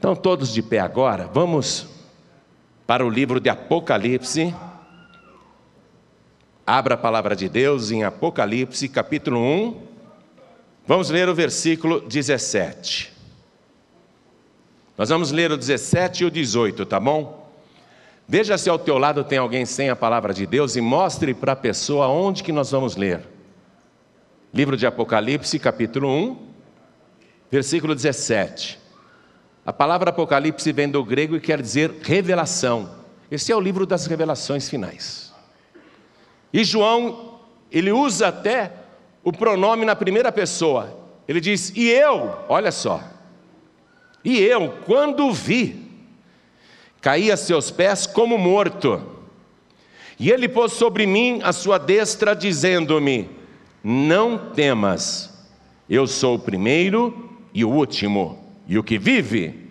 Então, todos de pé agora, vamos para o livro de Apocalipse. Abra a palavra de Deus em Apocalipse, capítulo 1. Vamos ler o versículo 17. Nós vamos ler o 17 e o 18, tá bom? Veja se ao teu lado tem alguém sem a palavra de Deus e mostre para a pessoa onde que nós vamos ler. Livro de Apocalipse, capítulo 1, versículo 17. A palavra Apocalipse vem do grego e quer dizer revelação. Esse é o livro das revelações finais. E João, ele usa até o pronome na primeira pessoa. Ele diz: E eu, olha só, e eu, quando vi, caí a seus pés como morto. E ele pôs sobre mim a sua destra, dizendo-me: Não temas, eu sou o primeiro e o último e o que vive.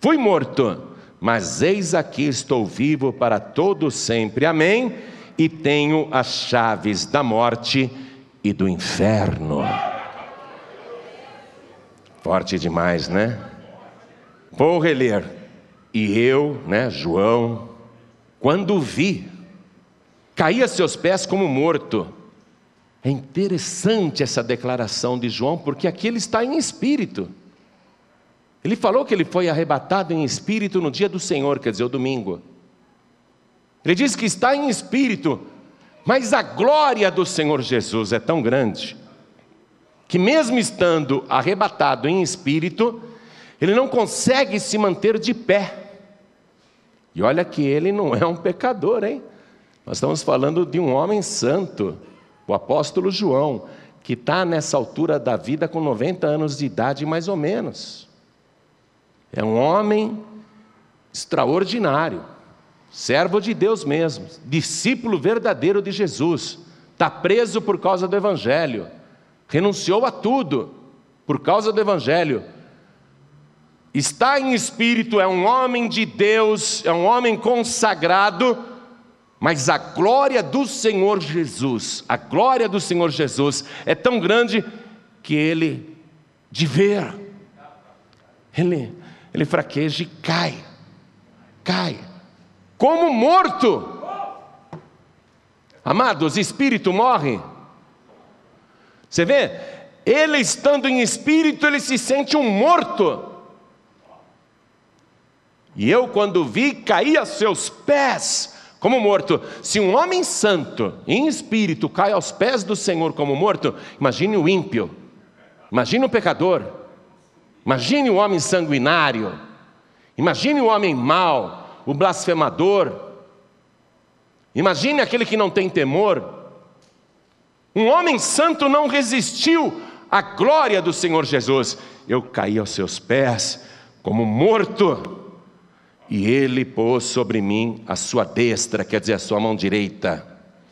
Fui morto, mas eis aqui estou vivo para todo sempre. Amém. E tenho as chaves da morte e do inferno. Forte demais, né? Vou reler. E eu, né, João, quando vi, caí a seus pés como morto. É interessante essa declaração de João, porque aqui ele está em espírito. Ele falou que ele foi arrebatado em espírito no dia do Senhor, quer dizer, o domingo. Ele diz que está em espírito, mas a glória do Senhor Jesus é tão grande, que mesmo estando arrebatado em espírito, ele não consegue se manter de pé. E olha que ele não é um pecador, hein? Nós estamos falando de um homem santo, o apóstolo João, que está nessa altura da vida com 90 anos de idade, mais ou menos. É um homem extraordinário, servo de Deus mesmo, discípulo verdadeiro de Jesus. Está preso por causa do Evangelho, renunciou a tudo por causa do Evangelho. Está em espírito, é um homem de Deus, é um homem consagrado, mas a glória do Senhor Jesus, a glória do Senhor Jesus é tão grande que ele, de ver, ele ele fraqueja e cai. Cai. Como morto. Amados, espírito morre. Você vê? Ele estando em espírito, ele se sente um morto. E eu, quando vi, caí a seus pés como morto. Se um homem santo, em espírito, cai aos pés do Senhor como morto, imagine o ímpio, imagine o pecador. Imagine o homem sanguinário, imagine o homem mau, o blasfemador, imagine aquele que não tem temor. Um homem santo não resistiu à glória do Senhor Jesus. Eu caí aos seus pés como morto, e ele pôs sobre mim a sua destra, quer dizer, a sua mão direita,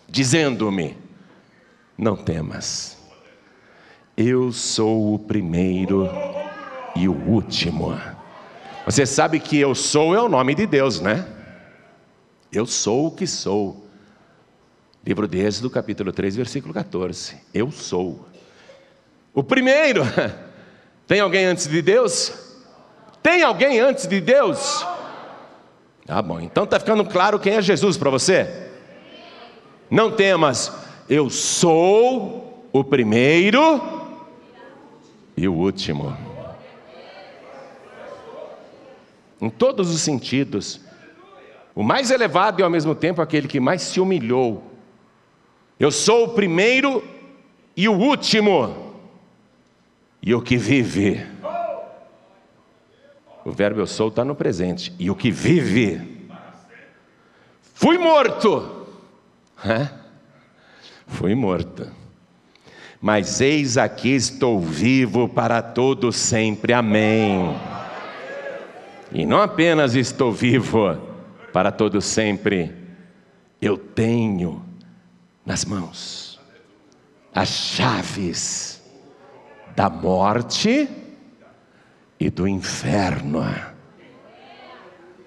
dizendo-me: Não temas, eu sou o primeiro e o último. Você sabe que eu sou é o nome de Deus, né? Eu sou o que sou. Livro de Êxodo, capítulo 3, versículo 14. Eu sou. O primeiro. Tem alguém antes de Deus? Tem alguém antes de Deus? Tá bom, então está ficando claro quem é Jesus para você? Não temas, eu sou o primeiro e o último em todos os sentidos. O mais elevado e ao mesmo tempo aquele que mais se humilhou. Eu sou o primeiro e o último, e o que vive. O verbo eu sou está no presente, e o que vive. Fui morto, fui morto, mas eis aqui estou vivo para todo sempre. Amém. E não apenas estou vivo para todo sempre, eu tenho nas mãos as chaves da morte e do inferno.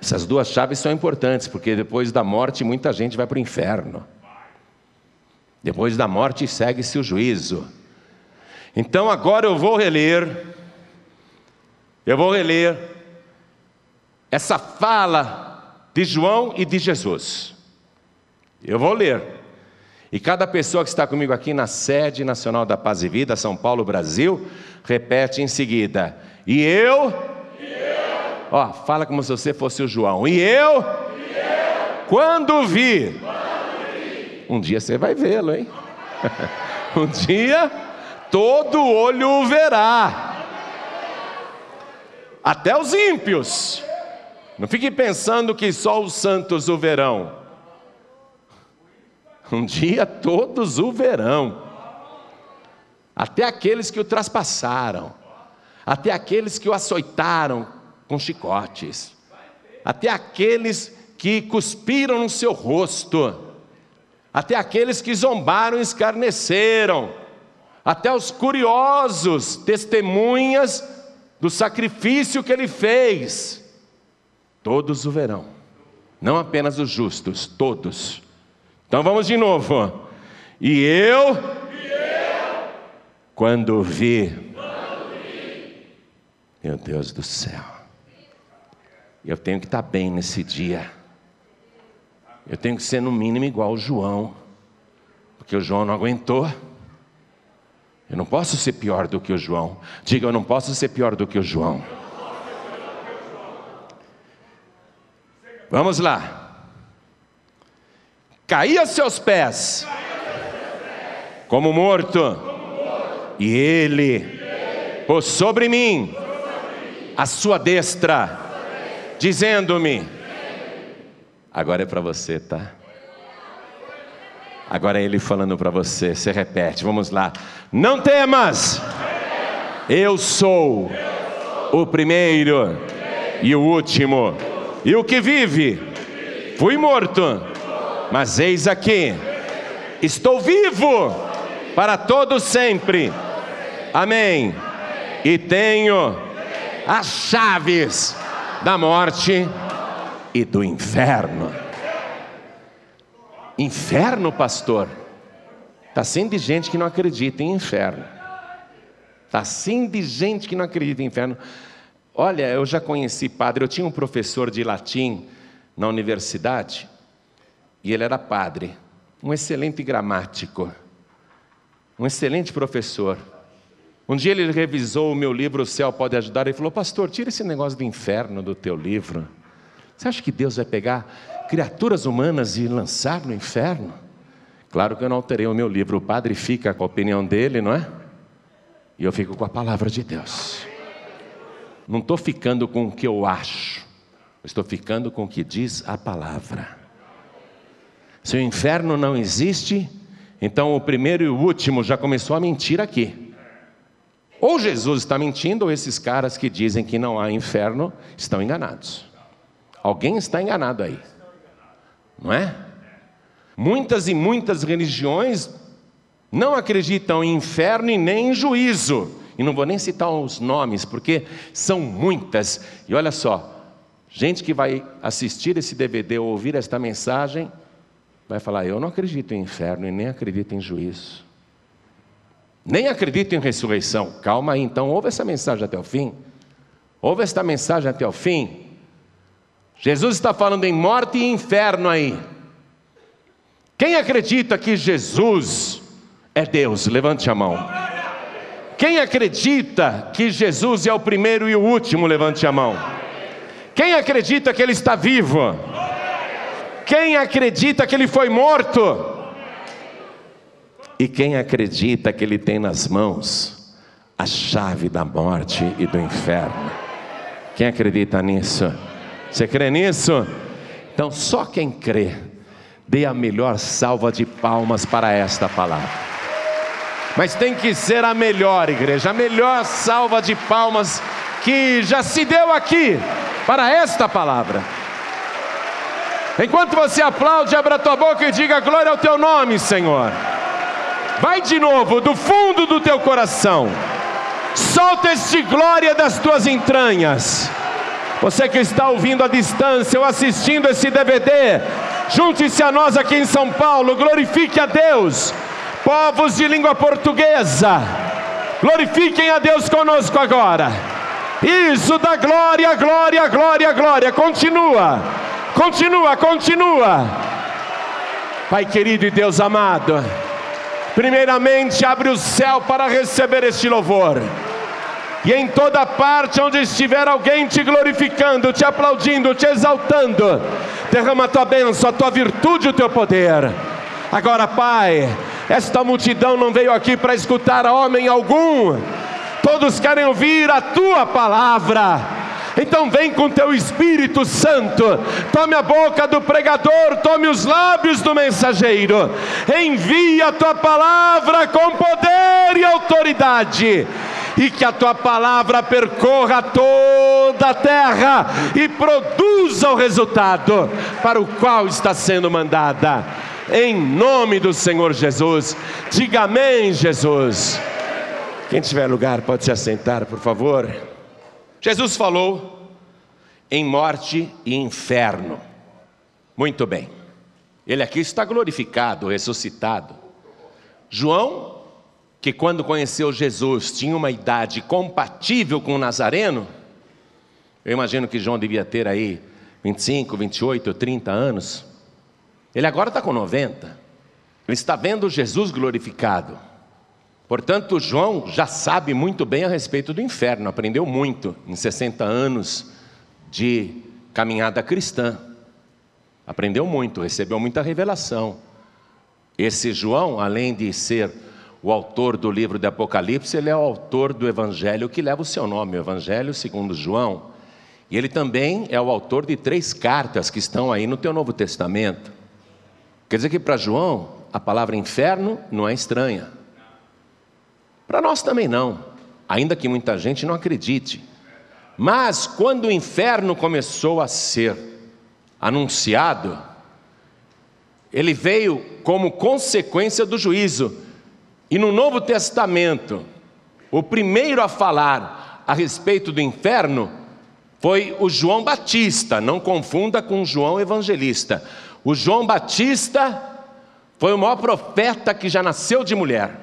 Essas duas chaves são importantes, porque depois da morte muita gente vai para o inferno. Depois da morte segue-se o juízo. Então agora eu vou reler, eu vou reler essa fala de João e de Jesus. Eu vou ler. E cada pessoa que está comigo aqui na sede nacional da Paz e Vida, São Paulo, Brasil, repete em seguida. E eu? E eu. Ó, fala como se você fosse o João. E eu? E eu. Quando vi? Quando vi. Um dia você vai vê-lo, hein? um dia todo olho o verá. Até os ímpios. Não fique pensando que só os santos o verão. Um dia todos o verão. Até aqueles que o traspassaram, até aqueles que o açoitaram com chicotes, até aqueles que cuspiram no seu rosto, até aqueles que zombaram e escarneceram, até os curiosos, testemunhas do sacrifício que ele fez, todos o verão, não apenas os justos, todos. Então vamos de novo. E eu, e eu quando, vi, quando vi, meu Deus do céu, eu tenho que estar bem nesse dia. Eu tenho que ser no mínimo igual o João, porque o João não aguentou. Eu não posso ser pior do que o João. Diga, eu não posso ser pior do que o João. Vamos lá caí a seus pés, como morto, e ele pôs sobre mim a sua destra, dizendo-me: agora é para você, tá? Agora é ele falando para você, você repete, vamos lá. Não temas, eu sou o primeiro e o último, e o que vive, fui morto mas eis aqui, estou vivo para todo sempre. Amém. E tenho as chaves da morte e do inferno. Inferno, pastor? Está assim de gente que não acredita em inferno. Está assim de gente que não acredita em inferno. Olha, eu já conheci padre, eu tinha um professor de latim na universidade, e ele era padre, um excelente gramático, um excelente professor. Um dia ele revisou o meu livro O Céu Pode Ajudar e falou: Pastor, tira esse negócio do inferno do teu livro. Você acha que Deus vai pegar criaturas humanas e lançar no inferno? Claro que eu não alterei o meu livro, o padre fica com a opinião dele, não é? E eu fico com a palavra de Deus. Não estou ficando com o que eu acho, estou ficando com o que diz a palavra. Se o inferno não existe, então o primeiro e o último já começou a mentir aqui. Ou Jesus está mentindo, ou esses caras que dizem que não há inferno estão enganados. Alguém está enganado aí, não é? Muitas e muitas religiões não acreditam em inferno e nem em juízo. E não vou nem citar os nomes, porque são muitas. E olha só, gente que vai assistir esse DVD ou ouvir esta mensagem vai falar: Eu não acredito em inferno e nem acredito em juízo. Nem acredito em ressurreição. Calma aí, então, ouve essa mensagem até o fim. Ouve esta mensagem até o fim. Jesus está falando em morte e inferno aí. Quem acredita que Jesus é Deus? Levante a mão. Quem acredita que Jesus é o primeiro e o último? Levante a mão. Quem acredita que Ele está vivo? Quem acredita que ele foi morto? E quem acredita que ele tem nas mãos a chave da morte e do inferno? Quem acredita nisso? Você crê nisso? Então, só quem crê, dê a melhor salva de palmas para esta palavra. Mas tem que ser a melhor igreja, a melhor salva de palmas que já se deu aqui para esta palavra. Enquanto você aplaude, abra tua boca e diga glória ao teu nome, Senhor. Vai de novo, do fundo do teu coração. Solta este glória das tuas entranhas. Você que está ouvindo à distância ou assistindo esse DVD, junte-se a nós aqui em São Paulo, glorifique a Deus. Povos de língua portuguesa, glorifiquem a Deus conosco agora. Isso, dá glória, glória, glória, glória. Continua, continua, continua. Pai querido e Deus amado, primeiramente abre o céu para receber este louvor. E em toda parte onde estiver alguém te glorificando, te aplaudindo, te exaltando, derrama a tua bênção, a tua virtude, o teu poder. Agora, Pai, esta multidão não veio aqui para escutar homem algum, todos querem ouvir a tua palavra. Então vem com teu Espírito Santo, tome a boca do pregador, tome os lábios do mensageiro, envia a tua palavra com poder e autoridade e que a tua palavra percorra toda a terra e produza o resultado para o qual está sendo mandada. Em nome do Senhor Jesus, diga amém, Jesus. Quem tiver lugar pode se assentar, por favor. Jesus falou em morte e inferno. Muito bem. Ele aqui está glorificado, ressuscitado. João que quando conheceu Jesus tinha uma idade compatível com o Nazareno, eu imagino que João devia ter aí 25, 28, 30 anos. Ele agora está com 90. Ele está vendo Jesus glorificado. Portanto, João já sabe muito bem a respeito do inferno, aprendeu muito em 60 anos de caminhada cristã. Aprendeu muito, recebeu muita revelação. Esse João, além de ser o autor do livro de Apocalipse, ele é o autor do evangelho que leva o seu nome, o Evangelho segundo João. E ele também é o autor de três cartas que estão aí no teu Novo Testamento. Quer dizer que para João, a palavra inferno não é estranha. Para nós também não, ainda que muita gente não acredite. Mas quando o inferno começou a ser anunciado, ele veio como consequência do juízo. E no Novo Testamento, o primeiro a falar a respeito do inferno foi o João Batista, não confunda com João Evangelista. O João Batista foi o maior profeta que já nasceu de mulher.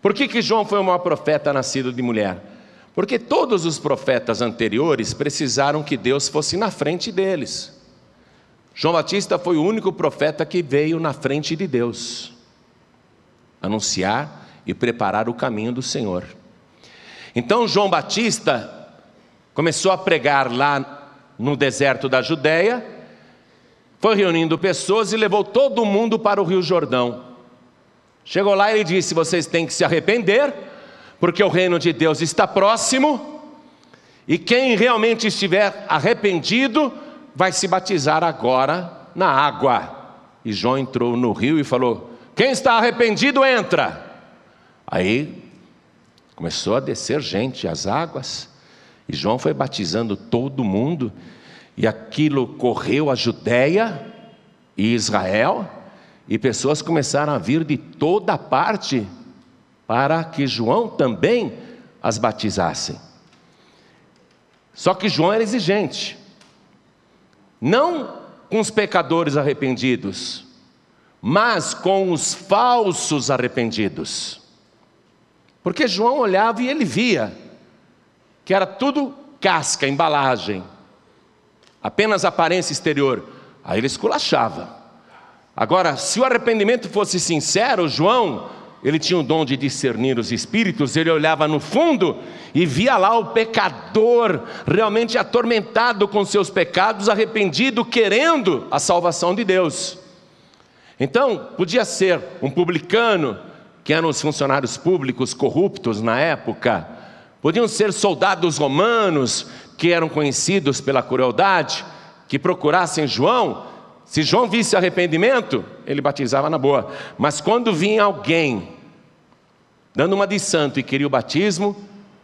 Por que, que João foi o maior profeta nascido de mulher? Porque todos os profetas anteriores precisaram que Deus fosse na frente deles. João Batista foi o único profeta que veio na frente de Deus anunciar e preparar o caminho do Senhor. Então João Batista começou a pregar lá no deserto da Judéia, foi reunindo pessoas e levou todo mundo para o Rio Jordão. Chegou lá e ele disse: Vocês têm que se arrepender, porque o reino de Deus está próximo, e quem realmente estiver arrependido vai se batizar agora na água. E João entrou no rio e falou: quem está arrependido entra. Aí começou a descer gente as águas, e João foi batizando todo mundo, e aquilo correu a Judéia e Israel, e pessoas começaram a vir de toda parte para que João também as batizasse. Só que João era exigente, não com os pecadores arrependidos, mas com os falsos arrependidos. Porque João olhava e ele via que era tudo casca, embalagem, apenas aparência exterior. Aí ele esculachava. Agora, se o arrependimento fosse sincero, João, ele tinha o dom de discernir os espíritos, ele olhava no fundo e via lá o pecador realmente atormentado com seus pecados, arrependido, querendo a salvação de Deus. Então, podia ser um publicano, que eram os funcionários públicos corruptos na época, podiam ser soldados romanos, que eram conhecidos pela crueldade, que procurassem João. Se João visse arrependimento, ele batizava na boa. Mas quando vinha alguém dando uma de santo e queria o batismo,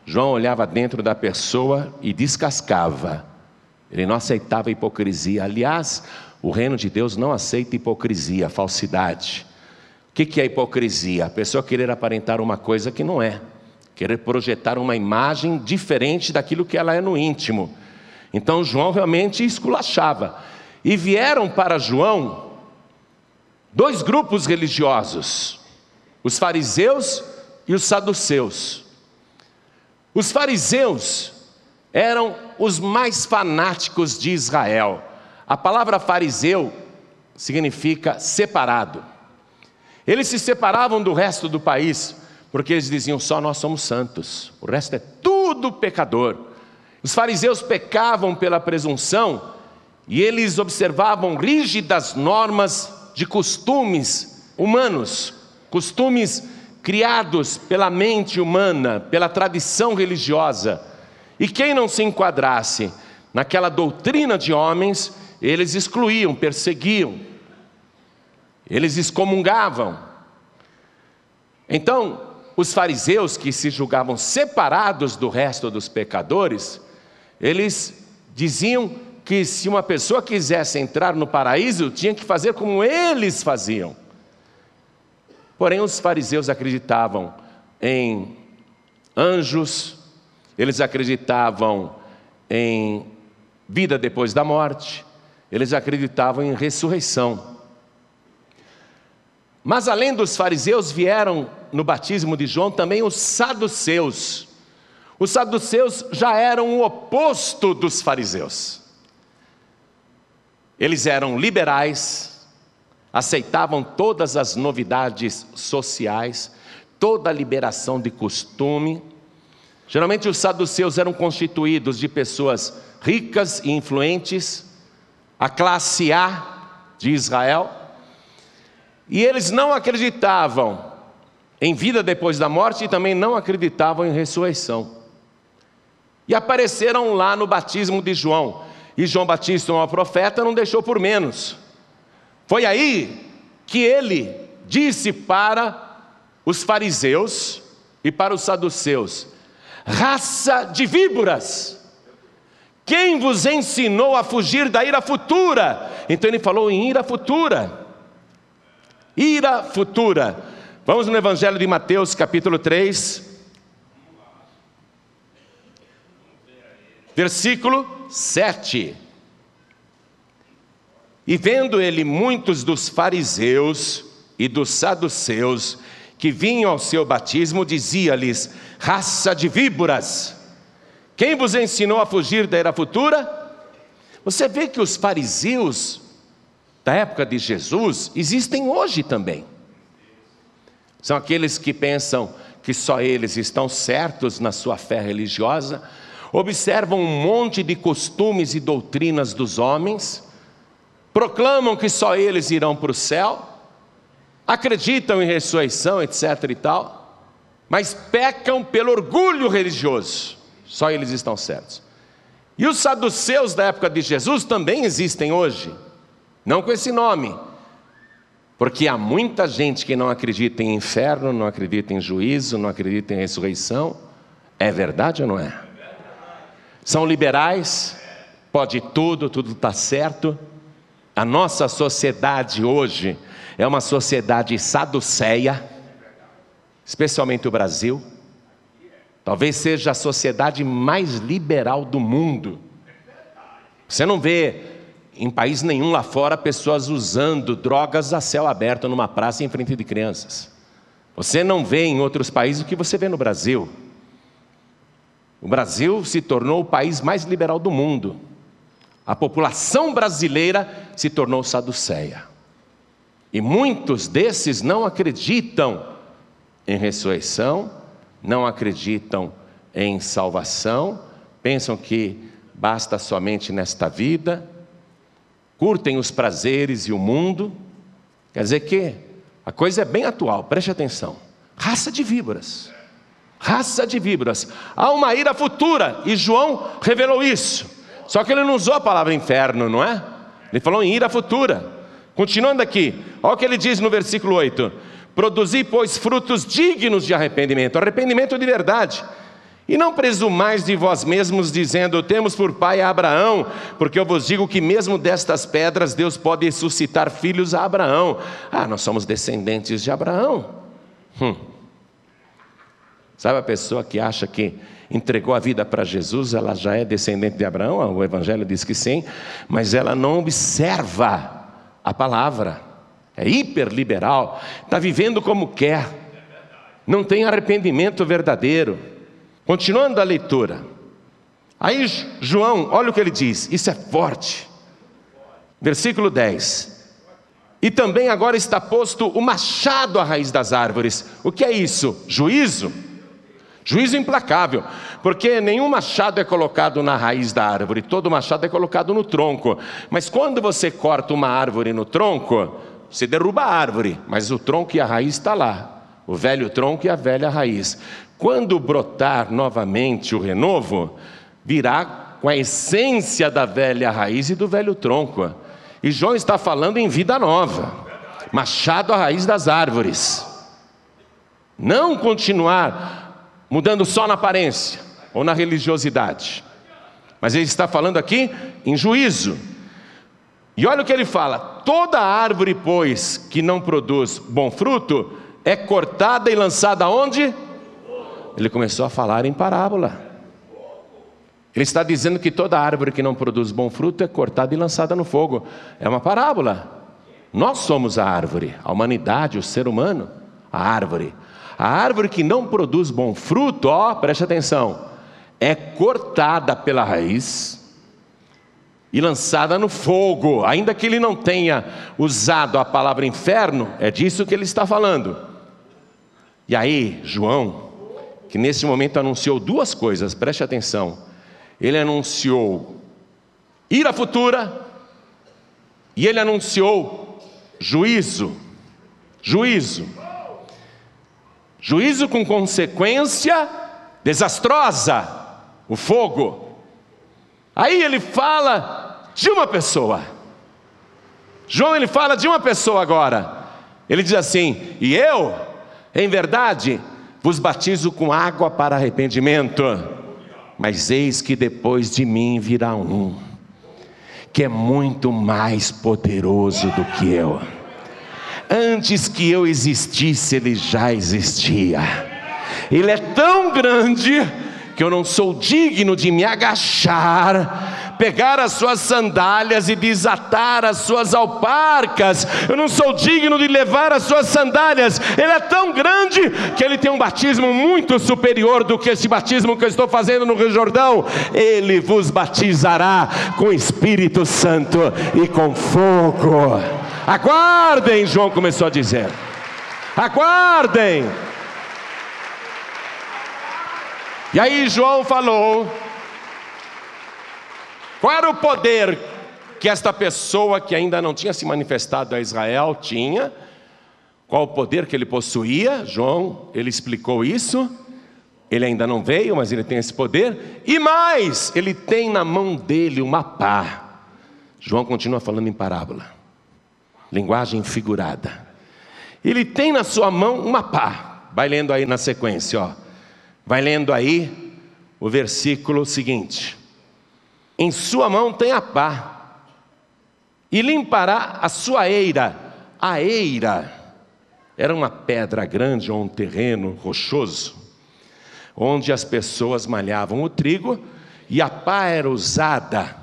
João olhava dentro da pessoa e descascava. Ele não aceitava hipocrisia. Aliás, o reino de Deus não aceita hipocrisia, falsidade. O que é hipocrisia? A pessoa querer aparentar uma coisa que não é, querer projetar uma imagem diferente daquilo que ela é no íntimo. Então João realmente esculachava. E vieram para João dois grupos religiosos, os fariseus e os saduceus. Os fariseus eram os mais fanáticos de Israel. A palavra fariseu significa separado. Eles se separavam do resto do país, porque eles diziam só nós somos santos, o resto é tudo pecador. Os fariseus pecavam pela presunção e eles observavam rígidas normas de costumes humanos, costumes criados pela mente humana, pela tradição religiosa. E quem não se enquadrasse naquela doutrina de homens, eles excluíam, perseguiam, eles excomungavam. Então, os fariseus que se julgavam separados do resto dos pecadores, eles diziam que se uma pessoa quisesse entrar no paraíso, tinha que fazer como eles faziam. Porém, os fariseus acreditavam em anjos, eles acreditavam em vida depois da morte, eles acreditavam em ressurreição. Mas além dos fariseus, vieram no batismo de João também os saduceus. Os saduceus já eram o oposto dos fariseus. Eles eram liberais, aceitavam todas as novidades sociais, toda a liberação de costume. Geralmente os saduceus eram constituídos de pessoas ricas e influentes, a classe A de Israel, e eles não acreditavam em vida depois da morte e também não acreditavam em ressurreição. E apareceram lá no batismo de João. E João Batista, um profeta, não deixou por menos. Foi aí que ele disse para os fariseus e para os saduceus: raça de víboras, quem vos ensinou a fugir da ira futura? Então ele falou em ira futura. Ira futura. Vamos no Evangelho de Mateus, capítulo 3, versículo 7. E vendo ele muitos dos fariseus e dos saduceus que vinham ao seu batismo, dizia-lhes: raça de víboras, quem vos ensinou a fugir da era futura? Você vê que os fariseus da época de Jesus existem hoje também. São aqueles que pensam que só eles estão certos na sua fé religiosa, observam um monte de costumes e doutrinas dos homens, proclamam que só eles irão para o céu, acreditam em ressurreição, etc. e tal, mas pecam pelo orgulho religioso, só eles estão certos. E os saduceus da época de Jesus também existem hoje, não com esse nome, porque há muita gente que não acredita em inferno, não acredita em juízo, não acredita em ressurreição. É verdade ou não é? São liberais, pode tudo, tudo está certo. A nossa sociedade hoje é uma sociedade saduceia, especialmente o Brasil. Talvez seja a sociedade mais liberal do mundo. Você não vê em país nenhum lá fora pessoas usando drogas a céu aberto numa praça em frente de crianças. Você não vê em outros países o que você vê no Brasil. O Brasil se tornou o país mais liberal do mundo. A população brasileira se tornou saduceia. E muitos desses não acreditam em ressurreição, não acreditam em salvação, pensam que basta somente nesta vida, curtem os prazeres e o mundo. Quer dizer que a coisa é bem atual, preste atenção. Raça de víboras raça de víboras. Há uma ira futura, e João revelou isso. Só que ele não usou a palavra inferno, não é? Ele falou em ira futura. Continuando aqui, olha o que ele diz no versículo 8: Produzi, pois, frutos dignos de arrependimento, arrependimento de verdade. E não presumais de vós mesmos, dizendo: Temos por pai a Abraão, porque eu vos digo que mesmo destas pedras Deus pode suscitar filhos a Abraão. Ah, nós somos descendentes de Abraão. Hum. Sabe a pessoa que acha que entregou a vida para Jesus, ela já é descendente de Abraão? O Evangelho diz que sim, mas ela não observa a palavra, é hiperliberal, está vivendo como quer, não tem arrependimento verdadeiro. Continuando a leitura. Aí João, olha o que ele diz, isso é forte. Versículo 10. E também agora está posto o machado à raiz das árvores. O que é isso? Juízo. Juízo implacável, porque nenhum machado é colocado na raiz da árvore, todo machado é colocado no tronco. Mas quando você corta uma árvore no tronco, você derruba a árvore, mas o tronco e a raiz está lá. O velho tronco e a velha raiz. Quando brotar novamente o renovo, virá com a essência da velha raiz e do velho tronco. E João está falando em vida nova, machado à raiz das árvores. Não continuar mudando só na aparência ou na religiosidade. Mas ele está falando aqui em juízo. E olha o que ele fala: toda árvore, pois, que não produz bom fruto, é cortada e lançada onde? Ele começou a falar em parábola. Ele está dizendo que toda árvore que não produz bom fruto é cortada e lançada no fogo. É uma parábola. Nós somos a árvore, a humanidade, o ser humano, a árvore. A árvore que não produz bom fruto, ó, preste atenção, é cortada pela raiz e lançada no fogo. Ainda que ele não tenha usado a palavra inferno, é disso que ele está falando. E aí, João, que nesse momento anunciou duas coisas, preste atenção ele anunciou ira futura e ele anunciou juízo. Juízo. Juízo com consequência desastrosa, o fogo. Aí ele fala de uma pessoa. João ele fala de uma pessoa agora. Ele diz assim: "E eu, em verdade, vos batizo com água para arrependimento." Mas eis que depois de mim virá um, que é muito mais poderoso do que eu. Antes que eu existisse, ele já existia. Ele é tão grande que eu não sou digno de me agachar pegar as suas sandálias e desatar as suas alparcas. Eu não sou digno de levar as suas sandálias. Ele é tão grande que ele tem um batismo muito superior do que esse batismo que eu estou fazendo no Rio Jordão. Ele vos batizará com Espírito Santo e com fogo. Aguardem, João começou a dizer. Aguardem. E aí João falou qual era o poder que esta pessoa que ainda não tinha se manifestado a Israel tinha? Qual o poder que ele possuía? João, ele explicou isso. Ele ainda não veio, mas ele tem esse poder. E mais, ele tem na mão dele uma pá. João continua falando em parábola, linguagem figurada. Ele tem na sua mão uma pá. Vai lendo aí na sequência, ó. Vai lendo aí o versículo seguinte. Em sua mão tem a pá, e limpará a sua eira. A eira era uma pedra grande ou um terreno rochoso, onde as pessoas malhavam o trigo, e a pá era usada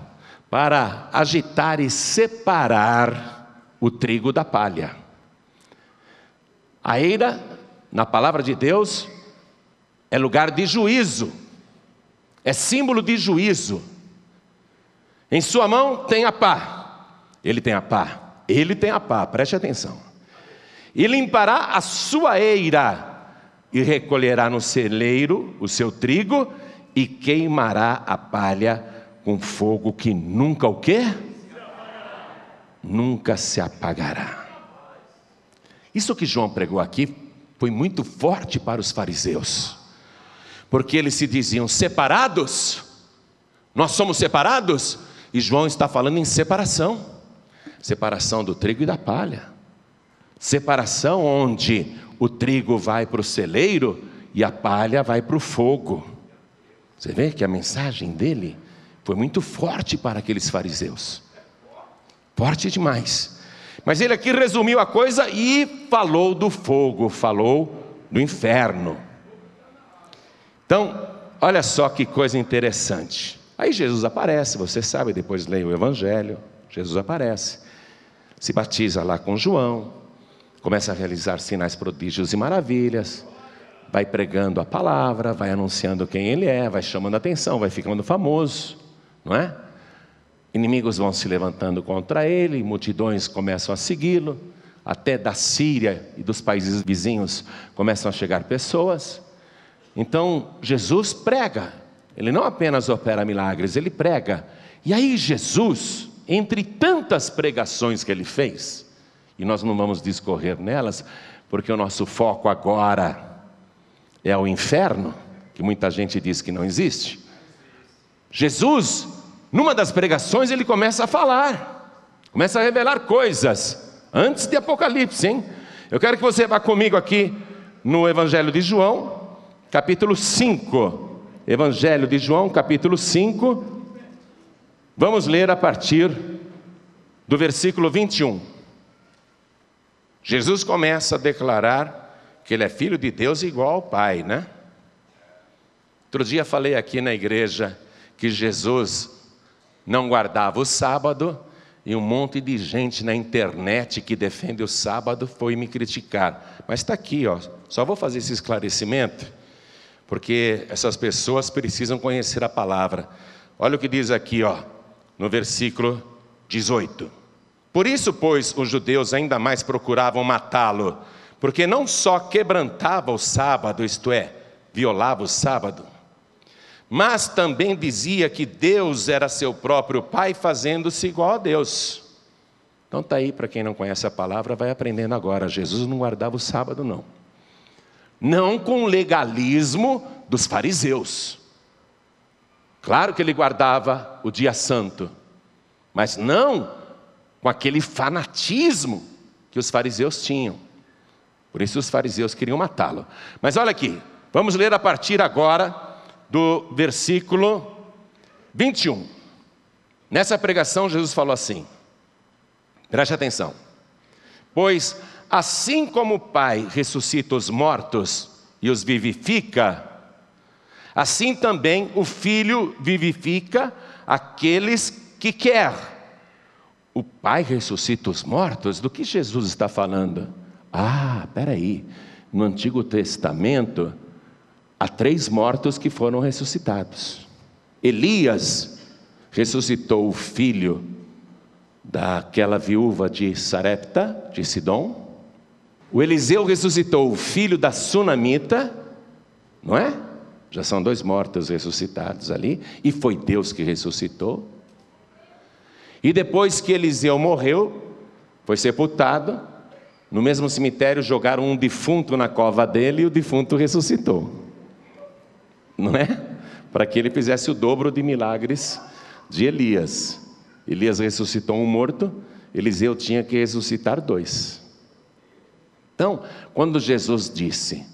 para agitar e separar o trigo da palha. A eira, na palavra de Deus, é lugar de juízo, é símbolo de juízo. Em sua mão tem a pá. Ele tem a pá. Ele tem a pá, preste atenção. E limpará a sua eira, e recolherá no celeiro o seu trigo, e queimará a palha com fogo que nunca o quê? Nunca se apagará. Isso que João pregou aqui foi muito forte para os fariseus, porque eles se diziam separados. Nós somos separados? E João está falando em separação separação do trigo e da palha. Separação onde o trigo vai para o celeiro e a palha vai para o fogo. Você vê que a mensagem dele foi muito forte para aqueles fariseus. Forte demais. Mas ele aqui resumiu a coisa e falou do fogo, falou do inferno. Então, olha só que coisa interessante. Aí Jesus aparece, você sabe, depois leia o Evangelho. Jesus aparece, se batiza lá com João, começa a realizar sinais, prodígios e maravilhas. vai pregando a palavra, vai anunciando quem ele é, vai chamando atenção, vai ficando famoso, não é? Inimigos vão se levantando contra ele, multidões começam a segui-lo, até da Síria e dos países vizinhos começam a chegar pessoas. Então, Jesus prega, ele não apenas opera milagres, ele prega. E aí, Jesus, entre tantas pregações que ele fez, e nós não vamos discorrer nelas, porque o nosso foco agora é o inferno, que muita gente diz que não existe. Jesus, numa das pregações, ele começa a falar, começa a revelar coisas, antes de Apocalipse, hein? Eu quero que você vá comigo aqui no Evangelho de João, capítulo 5. Evangelho de João, capítulo 5. Vamos ler a partir do versículo 21. Jesus começa a declarar que ele é filho de Deus igual ao Pai, né? Outro dia falei aqui na igreja que Jesus não guardava o sábado e um monte de gente na internet que defende o sábado foi me criticar. Mas está aqui, ó. Só vou fazer esse esclarecimento, porque essas pessoas precisam conhecer a palavra. Olha o que diz aqui, ó, no versículo 18. Por isso, pois, os judeus ainda mais procuravam matá-lo porque não só quebrantava o sábado, isto é, violava o sábado, mas também dizia que Deus era seu próprio Pai, fazendo-se igual a Deus. Então está aí para quem não conhece a palavra, vai aprendendo agora. Jesus não guardava o sábado, não. Não com o legalismo dos fariseus. Claro que ele guardava o dia santo, mas não com aquele fanatismo que os fariseus tinham. Por isso os fariseus queriam matá-lo. Mas olha aqui, vamos ler a partir agora do versículo 21. Nessa pregação, Jesus falou assim: preste atenção. Pois assim como o Pai ressuscita os mortos e os vivifica, assim também o Filho vivifica aqueles que quer. O Pai ressuscita os mortos? Do que Jesus está falando? Ah, peraí, no Antigo Testamento há três mortos que foram ressuscitados. Elias ressuscitou o filho daquela viúva de Sarepta, de Sidom. O Eliseu ressuscitou o filho da Sunamita, não é? Já são dois mortos ressuscitados ali, e foi Deus que ressuscitou. E depois que Eliseu morreu, foi sepultado, no mesmo cemitério jogaram um defunto na cova dele e o defunto ressuscitou. Não é? Para que ele fizesse o dobro de milagres de Elias. Elias ressuscitou um morto, Eliseu tinha que ressuscitar dois. Então, quando Jesus disse: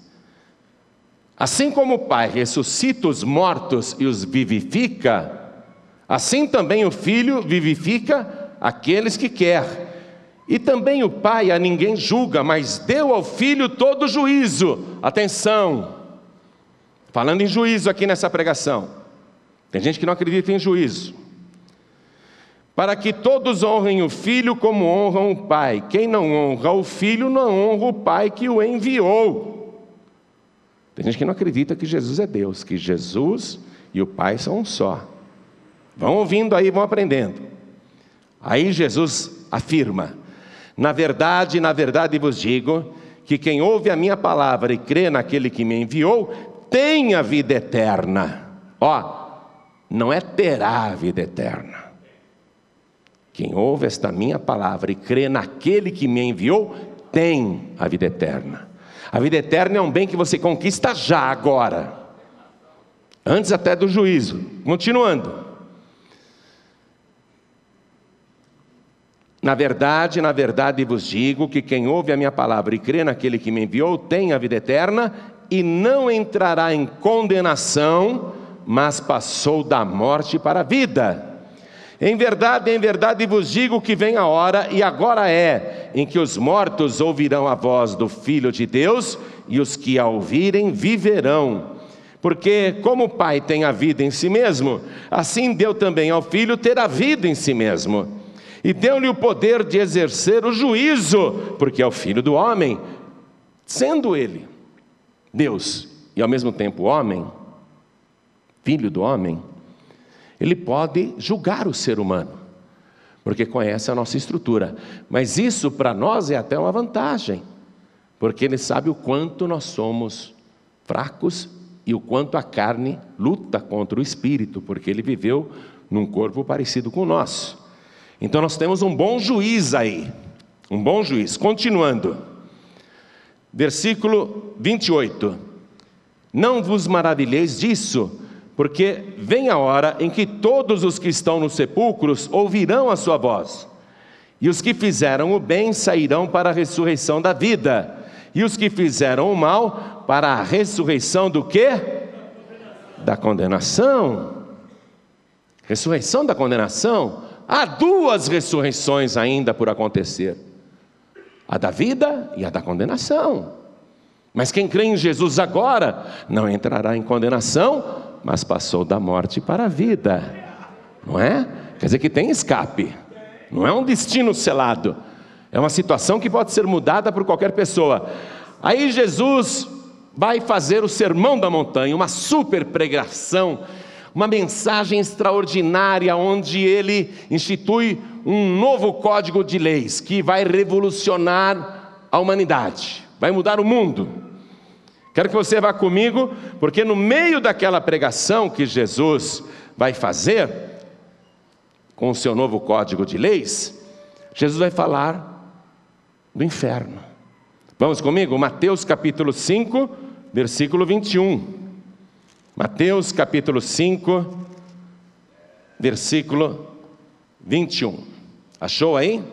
Assim como o Pai ressuscita os mortos e os vivifica, assim também o Filho vivifica aqueles que quer. E também o Pai a ninguém julga, mas deu ao Filho todo juízo. Atenção, falando em juízo aqui nessa pregação. Tem gente que não acredita em juízo. Para que todos honrem o Filho como honram o Pai. Quem não honra o Filho não honra o Pai que o enviou. Tem gente que não acredita que Jesus é Deus, que Jesus e o Pai são um só. Vão ouvindo aí, vão aprendendo. Aí Jesus afirma: na verdade, na verdade vos digo que quem ouve a minha palavra e crê naquele que me enviou, tem a vida eterna. Ó, não é terá a vida eterna. Quem ouve esta minha palavra e crê naquele que me enviou, tem a vida eterna. A vida eterna é um bem que você conquista já agora, antes até do juízo. Continuando. Na verdade, na verdade vos digo que quem ouve a minha palavra e crê naquele que me enviou tem a vida eterna e não entrará em condenação, mas passou da morte para a vida. Em verdade, em verdade vos digo que vem a hora, e agora é, em que os mortos ouvirão a voz do Filho de Deus, e os que a ouvirem viverão. Porque, como o Pai tem a vida em si mesmo, assim deu também ao Filho ter a vida em si mesmo e deu-lhe o poder de exercer o juízo, porque é o filho do homem, sendo ele Deus e ao mesmo tempo homem, filho do homem, ele pode julgar o ser humano, porque conhece a nossa estrutura. Mas isso para nós é até uma vantagem, porque ele sabe o quanto nós somos fracos e o quanto a carne luta contra o espírito, porque ele viveu num corpo parecido com o nosso. Então nós temos um bom juiz aí, um bom juiz. Continuando, versículo 28. Não vos maravilheis disso, porque vem a hora em que todos os que estão nos sepulcros ouvirão a sua voz, e os que fizeram o bem sairão para a ressurreição da vida, e os que fizeram o mal para a ressurreição do quê? Da condenação. Ressurreição da condenação. Há duas ressurreições ainda por acontecer: a da vida e a da condenação. Mas quem crê em Jesus agora não entrará em condenação, mas passou da morte para a vida, não é? Quer dizer que tem escape, não é um destino selado, é uma situação que pode ser mudada por qualquer pessoa. Aí Jesus vai fazer o sermão da montanha, uma super pregação, uma mensagem extraordinária, onde ele institui um novo código de leis que vai revolucionar a humanidade, vai mudar o mundo. Quero que você vá comigo, porque no meio daquela pregação que Jesus vai fazer, com o seu novo código de leis, Jesus vai falar do inferno. Vamos comigo? Mateus capítulo 5, versículo 21. Mateus capítulo 5, versículo 21. Achou aí?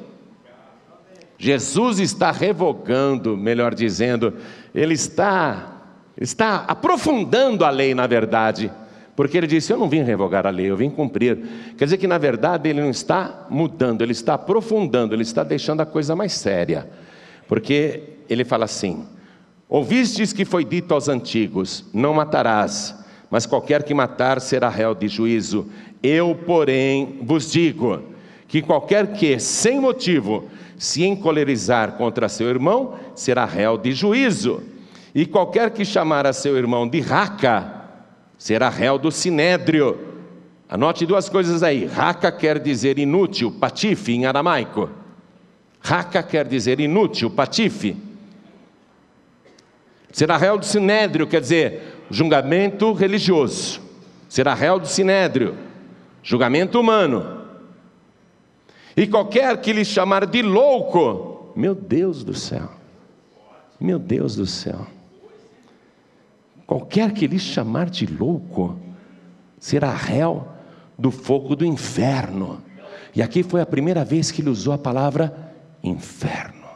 Jesus está revogando, melhor dizendo, ele está está aprofundando a lei, na verdade, porque ele disse: Eu não vim revogar a lei, eu vim cumprir. Quer dizer que, na verdade, ele não está mudando, ele está aprofundando, ele está deixando a coisa mais séria, porque ele fala assim: Ouvistes que foi dito aos antigos: Não matarás, mas qualquer que matar será réu de juízo. Eu, porém, vos digo que qualquer que, sem motivo, se encolerizar contra seu irmão, será réu de juízo. E qualquer que chamar a seu irmão de raca, será réu do sinédrio. Anote duas coisas aí. Raca quer dizer inútil, patife em aramaico. Raca quer dizer inútil, patife. Será réu do sinédrio, quer dizer julgamento religioso. Será réu do sinédrio, julgamento humano. E qualquer que lhe chamar de louco, meu Deus do céu, meu Deus do céu. Qualquer que lhe chamar de louco será réu do fogo do inferno. E aqui foi a primeira vez que ele usou a palavra inferno.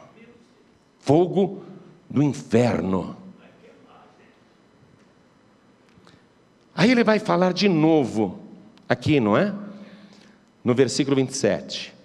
Fogo do inferno. Aí ele vai falar de novo, aqui, não é? No versículo 27.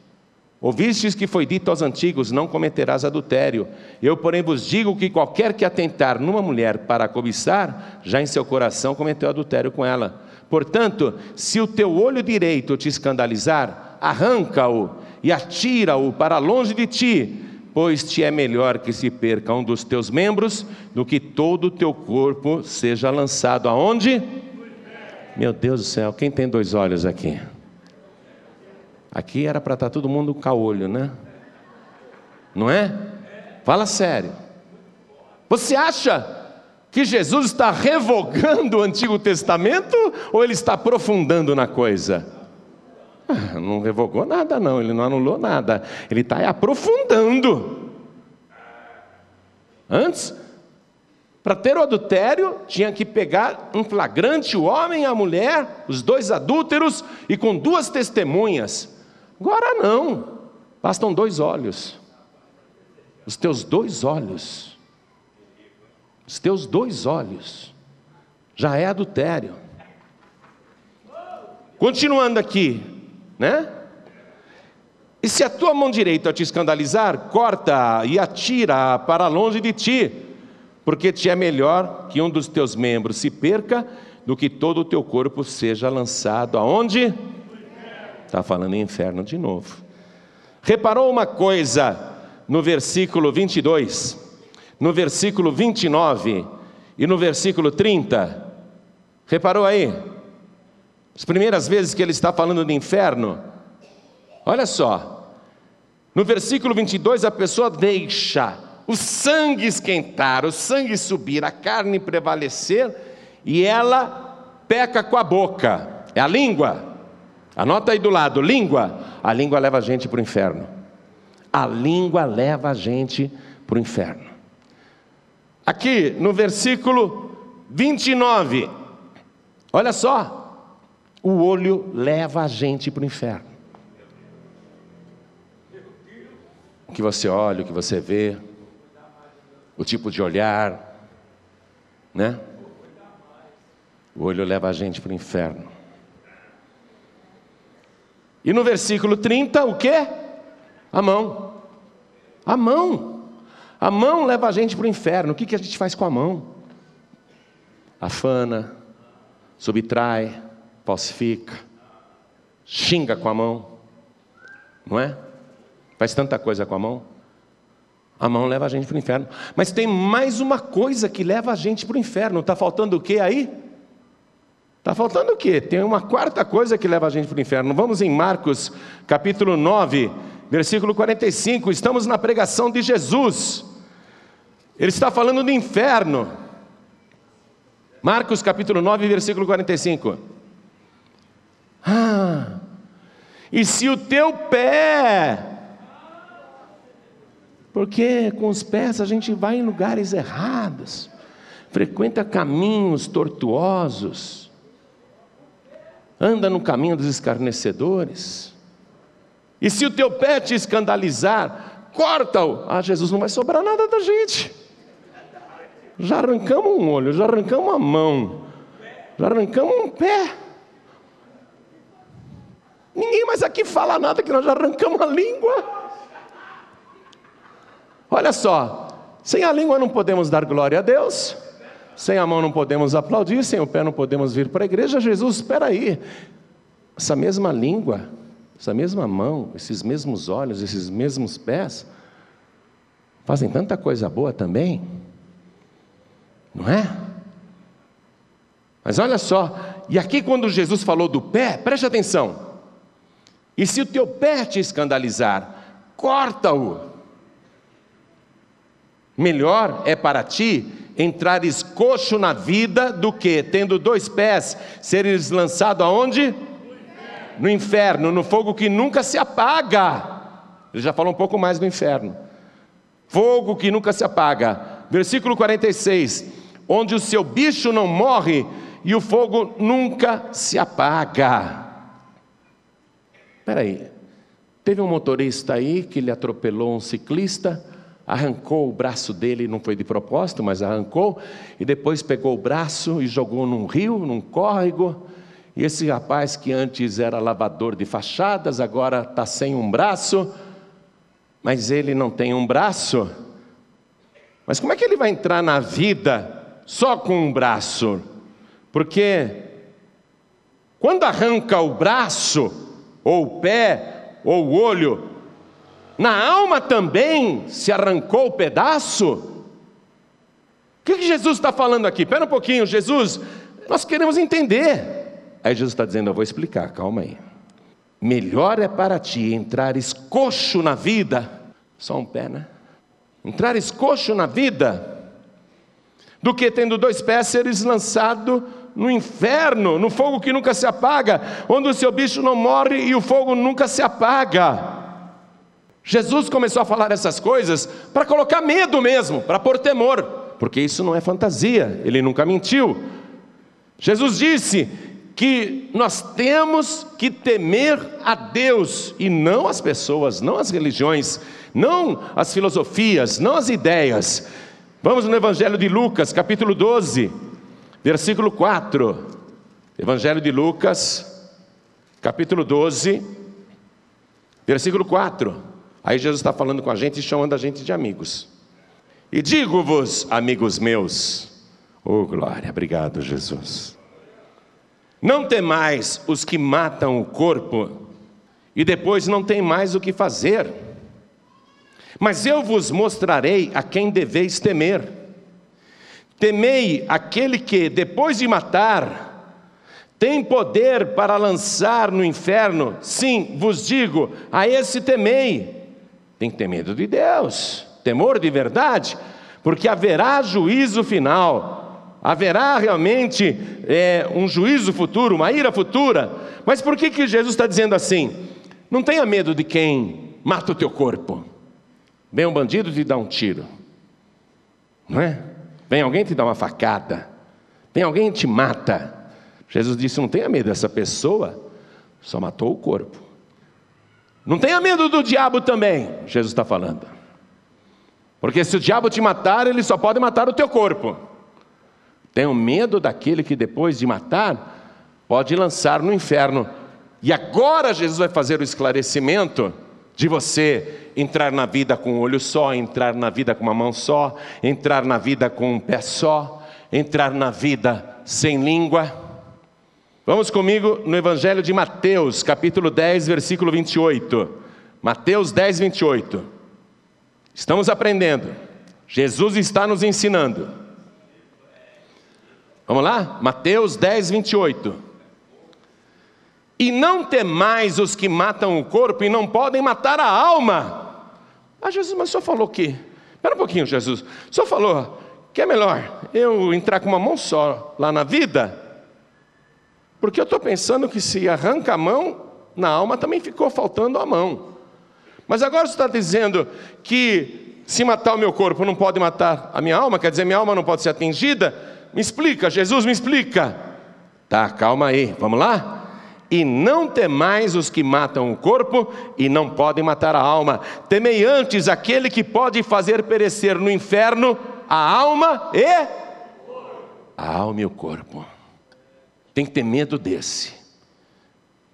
Ouvistes que foi dito aos antigos: Não cometerás adultério. Eu, porém, vos digo que qualquer que atentar numa mulher para cobiçar, já em seu coração cometeu adultério com ela. Portanto, se o teu olho direito te escandalizar, arranca-o e atira-o para longe de ti, pois te é melhor que se perca um dos teus membros do que todo o teu corpo seja lançado aonde? Meu Deus do céu, quem tem dois olhos aqui? Aqui era para estar tá todo mundo caolho, né? Não é? Fala sério. Você acha que Jesus está revogando o Antigo Testamento ou ele está aprofundando na coisa? Ah, não revogou nada, não, ele não anulou nada, ele está aprofundando. Antes, para ter o adultério, tinha que pegar um flagrante o homem e a mulher, os dois adúlteros, e com duas testemunhas. Agora não, bastam dois olhos. Os teus dois olhos. Os teus dois olhos. Já é adultério. Continuando aqui, né? E se a tua mão direita te escandalizar, corta e atira para longe de ti, porque te é melhor que um dos teus membros se perca do que todo o teu corpo seja lançado aonde? Está falando em inferno de novo. Reparou uma coisa no versículo 22, no versículo 29 e no versículo 30, reparou aí? As primeiras vezes que ele está falando de inferno, olha só, no versículo 22 a pessoa deixa o sangue esquentar, o sangue subir, a carne prevalecer e ela peca com a boca, é a língua. Anota aí do lado, língua. A língua leva a gente para o inferno. A língua leva a gente para o inferno. Aqui no versículo 29, olha só, o olho leva a gente para o inferno. O que você olha, o que você vê, o tipo de olhar, né? O olho leva a gente para o inferno. E no versículo 30, o que? A mão. A mão. A mão leva a gente para o inferno. O que, que a gente faz com a mão? Afana, subtrai, falsifica, xinga com a mão, não é? Faz tanta coisa com a mão. A mão leva a gente para o inferno. Mas tem mais uma coisa que leva a gente para o inferno. Está faltando o que aí? Está faltando o quê? Tem uma quarta coisa que leva a gente para o inferno. Vamos em Marcos, capítulo 9, versículo 45. Estamos na pregação de Jesus. Ele está falando do inferno. Marcos, capítulo 9, versículo 45. Ah, e se o teu pé. Porque com os pés a gente vai em lugares errados, frequenta caminhos tortuosos anda no caminho dos escarnecedores. E se o teu pé te escandalizar, corta-o. Ah, Jesus, não vai sobrar nada da gente. Já arrancamos um olho, já arrancamos uma mão, já arrancamos um pé. Ninguém mais aqui fala nada que nós já arrancamos a língua. Olha só, sem a língua não podemos dar glória a Deus. Sem a mão não podemos aplaudir, sem o pé não podemos vir para a igreja. Jesus, espera aí. Essa mesma língua, essa mesma mão, esses mesmos olhos, esses mesmos pés, fazem tanta coisa boa também. Não é? Mas olha só, e aqui quando Jesus falou do pé, preste atenção. E se o teu pé te escandalizar, corta-o. Melhor é para ti entrares coxo na vida do que, tendo dois pés, seres lançado aonde? No inferno, no fogo que nunca se apaga. Ele já falou um pouco mais do inferno. Fogo que nunca se apaga. Versículo 46: onde o seu bicho não morre e o fogo nunca se apaga. Espera aí, teve um motorista aí que lhe atropelou um ciclista arrancou o braço dele, não foi de propósito, mas arrancou, e depois pegou o braço e jogou num rio, num córrego. E esse rapaz que antes era lavador de fachadas, agora está sem um braço, mas ele não tem um braço. Mas como é que ele vai entrar na vida só com um braço? Porque quando arranca o braço, ou o pé, ou o olho, na alma também se arrancou o pedaço? O que, Jesus está falando aqui? Espera um pouquinho, Jesus, nós queremos entender. Aí Jesus está dizendo: Eu vou explicar, calma aí. Melhor é para ti entrares coxo na vida, só um pé, né? Entrares coxo na vida, do que tendo dois pés seres lançado no inferno, no fogo que nunca se apaga, onde o seu bicho não morre e o fogo nunca se apaga. Jesus começou a falar essas coisas para colocar medo mesmo, para pôr temor, porque isso não é fantasia, ele nunca mentiu. Jesus disse que nós temos que temer a Deus e não as pessoas, não as religiões, não as filosofias, não as ideias. Vamos no Evangelho de Lucas, capítulo 12, versículo 4. Evangelho de Lucas, capítulo 12, versículo 4. Aí Jesus está falando com a gente e chamando a gente de amigos. E digo-vos, amigos meus, oh glória, obrigado Jesus. Não temais os que matam o corpo e depois não tem mais o que fazer. Mas eu vos mostrarei a quem deveis temer. Temei aquele que, depois de matar, tem poder para lançar no inferno. Sim, vos digo, a esse temei. Tem que ter medo de Deus, temor de verdade, porque haverá juízo final, haverá realmente é, um juízo futuro, uma ira futura. Mas por que, que Jesus está dizendo assim? Não tenha medo de quem mata o teu corpo. Vem um bandido te dá um tiro, não é? Vem alguém te dá uma facada, vem alguém te mata. Jesus disse: não tenha medo dessa pessoa, só matou o corpo. Não tenha medo do diabo também, Jesus está falando. Porque se o diabo te matar, ele só pode matar o teu corpo. Tenha medo daquele que depois de matar, pode lançar no inferno. E agora Jesus vai fazer o esclarecimento de você entrar na vida com um olho só, entrar na vida com uma mão só, entrar na vida com um pé só, entrar na vida sem língua. Vamos comigo no Evangelho de Mateus, capítulo 10, versículo 28. Mateus 10, 28. Estamos aprendendo. Jesus está nos ensinando. Vamos lá? Mateus 10, 28. E não temais os que matam o corpo e não podem matar a alma. Ah, Jesus, mas o senhor falou que. Espera um pouquinho, Jesus. O senhor falou que é melhor eu entrar com uma mão só lá na vida? Porque eu estou pensando que se arranca a mão, na alma também ficou faltando a mão. Mas agora você está dizendo que se matar o meu corpo não pode matar a minha alma, quer dizer, minha alma não pode ser atingida? Me explica, Jesus, me explica. Tá, calma aí, vamos lá? E não temais os que matam o corpo e não podem matar a alma. Temei antes aquele que pode fazer perecer no inferno a alma e a alma e o corpo. Tem que ter medo desse,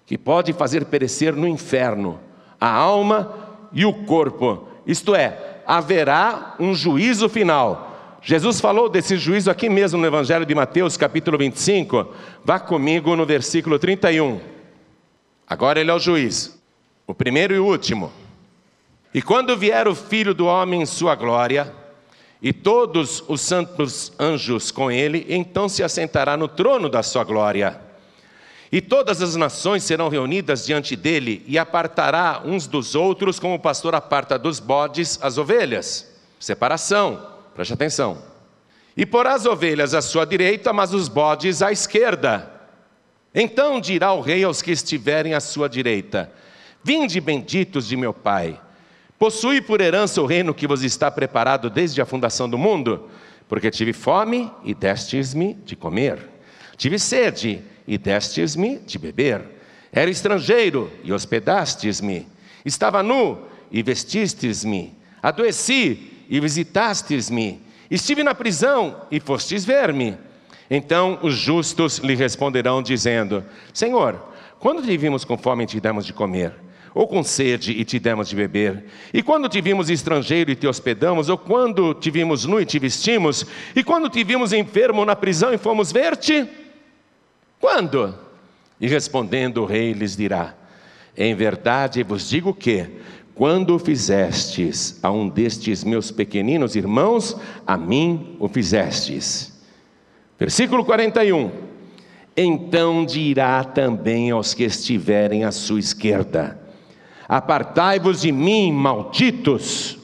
que pode fazer perecer no inferno a alma e o corpo. Isto é, haverá um juízo final. Jesus falou desse juízo aqui mesmo no Evangelho de Mateus, capítulo 25. Vá comigo no versículo 31. Agora ele é o juiz, o primeiro e o último. E quando vier o filho do homem em sua glória, e todos os santos anjos com ele, então se assentará no trono da sua glória. E todas as nações serão reunidas diante dele, e apartará uns dos outros, como o pastor aparta dos bodes as ovelhas. Separação. Preste atenção. E porá as ovelhas à sua direita, mas os bodes à esquerda. Então dirá o rei aos que estiverem à sua direita: Vinde benditos de meu Pai, possui por herança o reino que vos está preparado desde a fundação do mundo, porque tive fome e destes-me de comer, tive sede e destes-me de beber, era estrangeiro e hospedastes-me, estava nu e vestistes-me, adoeci e visitastes-me. Estive na prisão e fostes ver-me. Então os justos lhe responderão, dizendo: Senhor, quando te vimos com fome e te demos de comer? Ou com sede e te demos de beber? E quando te vimos estrangeiro e te hospedamos? Ou quando te vimos nu e te vestimos? E quando te vimos enfermo na prisão e fomos ver-te? Quando? E respondendo o rei lhes dirá: Em verdade vos digo que, quando fizestes a um destes meus pequeninos irmãos, a mim o fizestes. Versículo 41. Então dirá também aos que estiverem à sua esquerda: Apartai-vos de mim, malditos,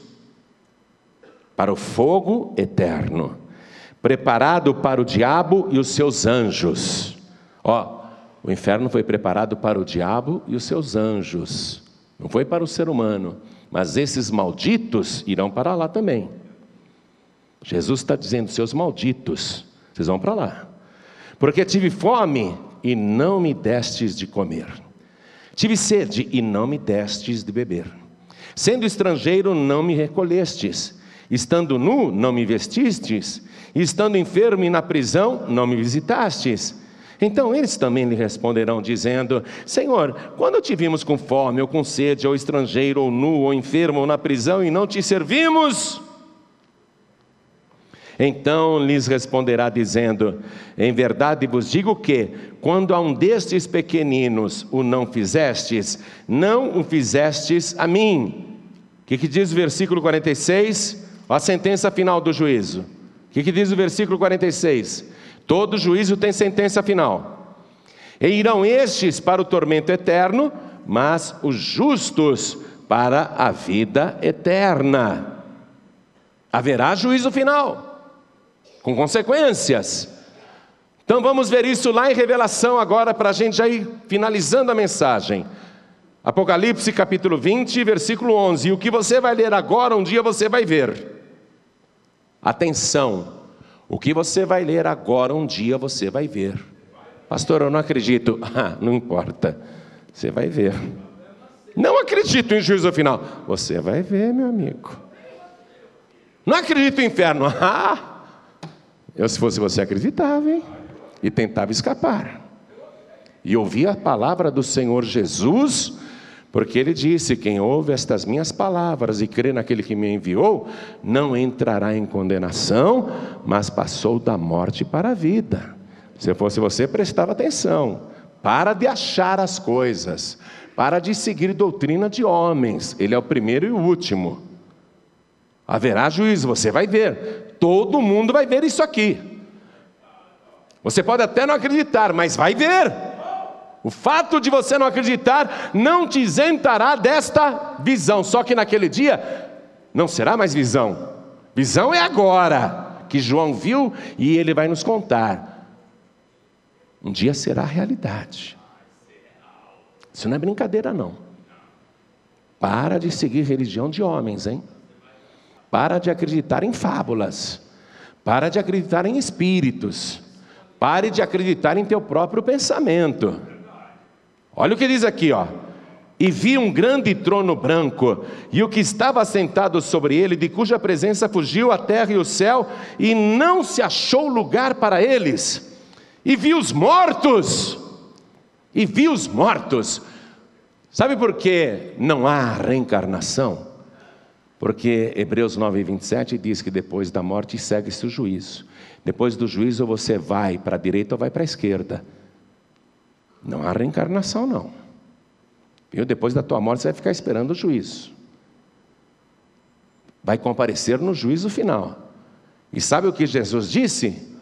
para o fogo eterno, preparado para o diabo e os seus anjos. Ó, o inferno foi preparado para o diabo e os seus anjos. Não foi para o ser humano, mas esses malditos irão para lá também. Jesus está dizendo: seus malditos, vocês vão para lá. Porque tive fome e não me destes de comer. Tive sede e não me destes de beber. Sendo estrangeiro, não me recolhestes. Estando nu, não me vestistes. Estando enfermo e na prisão, não me visitastes. Então eles também lhe responderão, dizendo: Senhor, quando te vimos com fome, ou com sede, ou estrangeiro, ou nu, ou enfermo, ou na prisão, e não te servimos? Então lhes responderá, dizendo: Em verdade vos digo que, quando a um destes pequeninos o não fizestes, não o fizestes a mim. O que, que diz o versículo 46? A sentença final do juízo. O que, que diz o versículo 46? Todo juízo tem sentença final. E irão estes para o tormento eterno, mas os justos para a vida eterna. Haverá juízo final, com consequências. Então vamos ver isso lá em Revelação agora, para a gente já ir finalizando a mensagem. Apocalipse capítulo 20, versículo 11. E o que você vai ler agora, um dia você vai ver. Atenção, o que você vai ler agora, um dia você vai ver. Pastor, eu não acredito. Ah, não importa, você vai ver. Não acredito em juízo final. Você vai ver, meu amigo. Não acredito em inferno. Ah, eu se fosse você acreditava, hein? E tentava escapar. E ouvia a palavra do Senhor Jesus, porque ele disse: Quem ouve estas minhas palavras e crê naquele que me enviou, não entrará em condenação, mas passou da morte para a vida. Se fosse você, prestava atenção. Para de achar as coisas. Para de seguir doutrina de homens. Ele é o primeiro e o último. Haverá juízo, você vai ver. Todo mundo vai ver isso aqui. Você pode até não acreditar, mas vai ver. O fato de você não acreditar não te isentará desta visão. Só que naquele dia não será mais visão. Visão é agora, que João viu e ele vai nos contar. Um dia será realidade. Isso não é brincadeira, não. Para de seguir religião de homens, hein? Para de acreditar em fábulas. Para de acreditar em espíritos. Pare de acreditar em teu próprio pensamento. Olha o que diz aqui, ó. E vi um grande trono branco, e o que estava sentado sobre ele, de cuja presença fugiu a terra e o céu, e não se achou lugar para eles. E vi os mortos e vi os mortos. Sabe por que não há reencarnação? Porque Hebreus 9, 27 diz que depois da morte segue-se o juízo. Depois do juízo você vai para a direita ou vai para a esquerda. Não há reencarnação, não. Viu? Depois da tua morte você vai ficar esperando o juízo. Vai comparecer no juízo final. E sabe o que Jesus disse?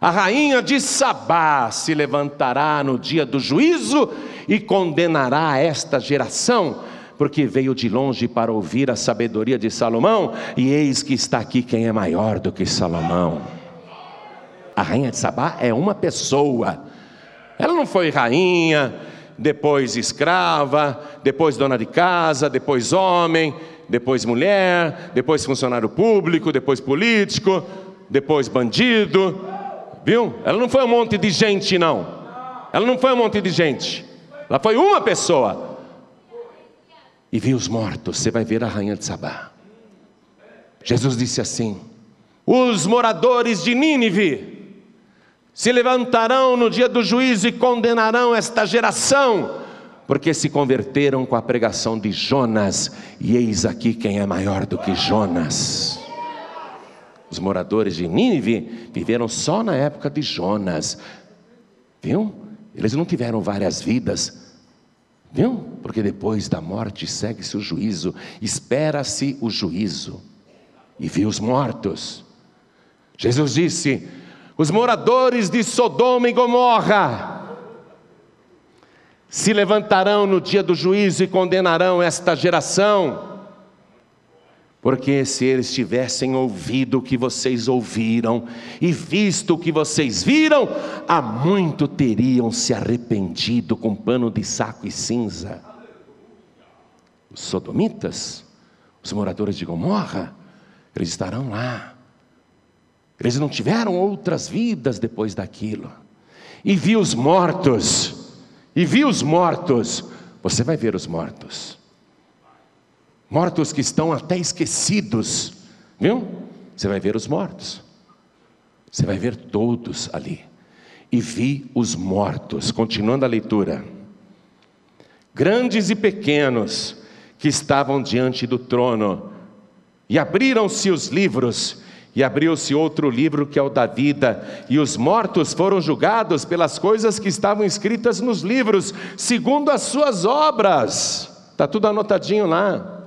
A rainha de Sabá se levantará no dia do juízo e condenará esta geração, porque veio de longe para ouvir a sabedoria de Salomão, e eis que está aqui quem é maior do que Salomão. A rainha de Sabá é uma pessoa, ela não foi rainha, depois escrava, depois dona de casa, depois homem, depois mulher, depois funcionário público, depois político, depois bandido Viu? Ela não foi um monte de gente, não. Ela não foi um monte de gente. Ela foi uma pessoa. E viu os mortos. Você vai ver a rainha de Sabá. Jesus disse assim: Os moradores de Nínive se levantarão no dia do juízo e condenarão esta geração, porque se converteram com a pregação de Jonas, e eis aqui quem é maior do que Jonas. Os moradores de Nínive viveram só na época de Jonas. Viu? Eles não tiveram várias vidas. Viu? Porque depois da morte segue-se o juízo, espera-se o juízo. E viu os mortos. Jesus disse: os moradores de Sodoma e Gomorra se levantarão no dia do juízo e condenarão esta geração porque se eles tivessem ouvido o que vocês ouviram e visto o que vocês viram, há muito teriam se arrependido com pano de saco e cinza. Os sodomitas, os moradores de Gomorra, eles estarão lá. Eles não tiveram outras vidas depois daquilo. E vi os mortos, e vi os mortos. Você vai ver os mortos mortos que estão até esquecidos, viu? Você vai ver os mortos, você vai ver todos ali. E vi os mortos, continuando a leitura, grandes e pequenos, que estavam diante do trono, e abriram-se os livros, e abriu-se outro livro que é o da vida, e os mortos foram julgados pelas coisas que estavam escritas nos livros, segundo as suas obras. Está tudo anotadinho lá.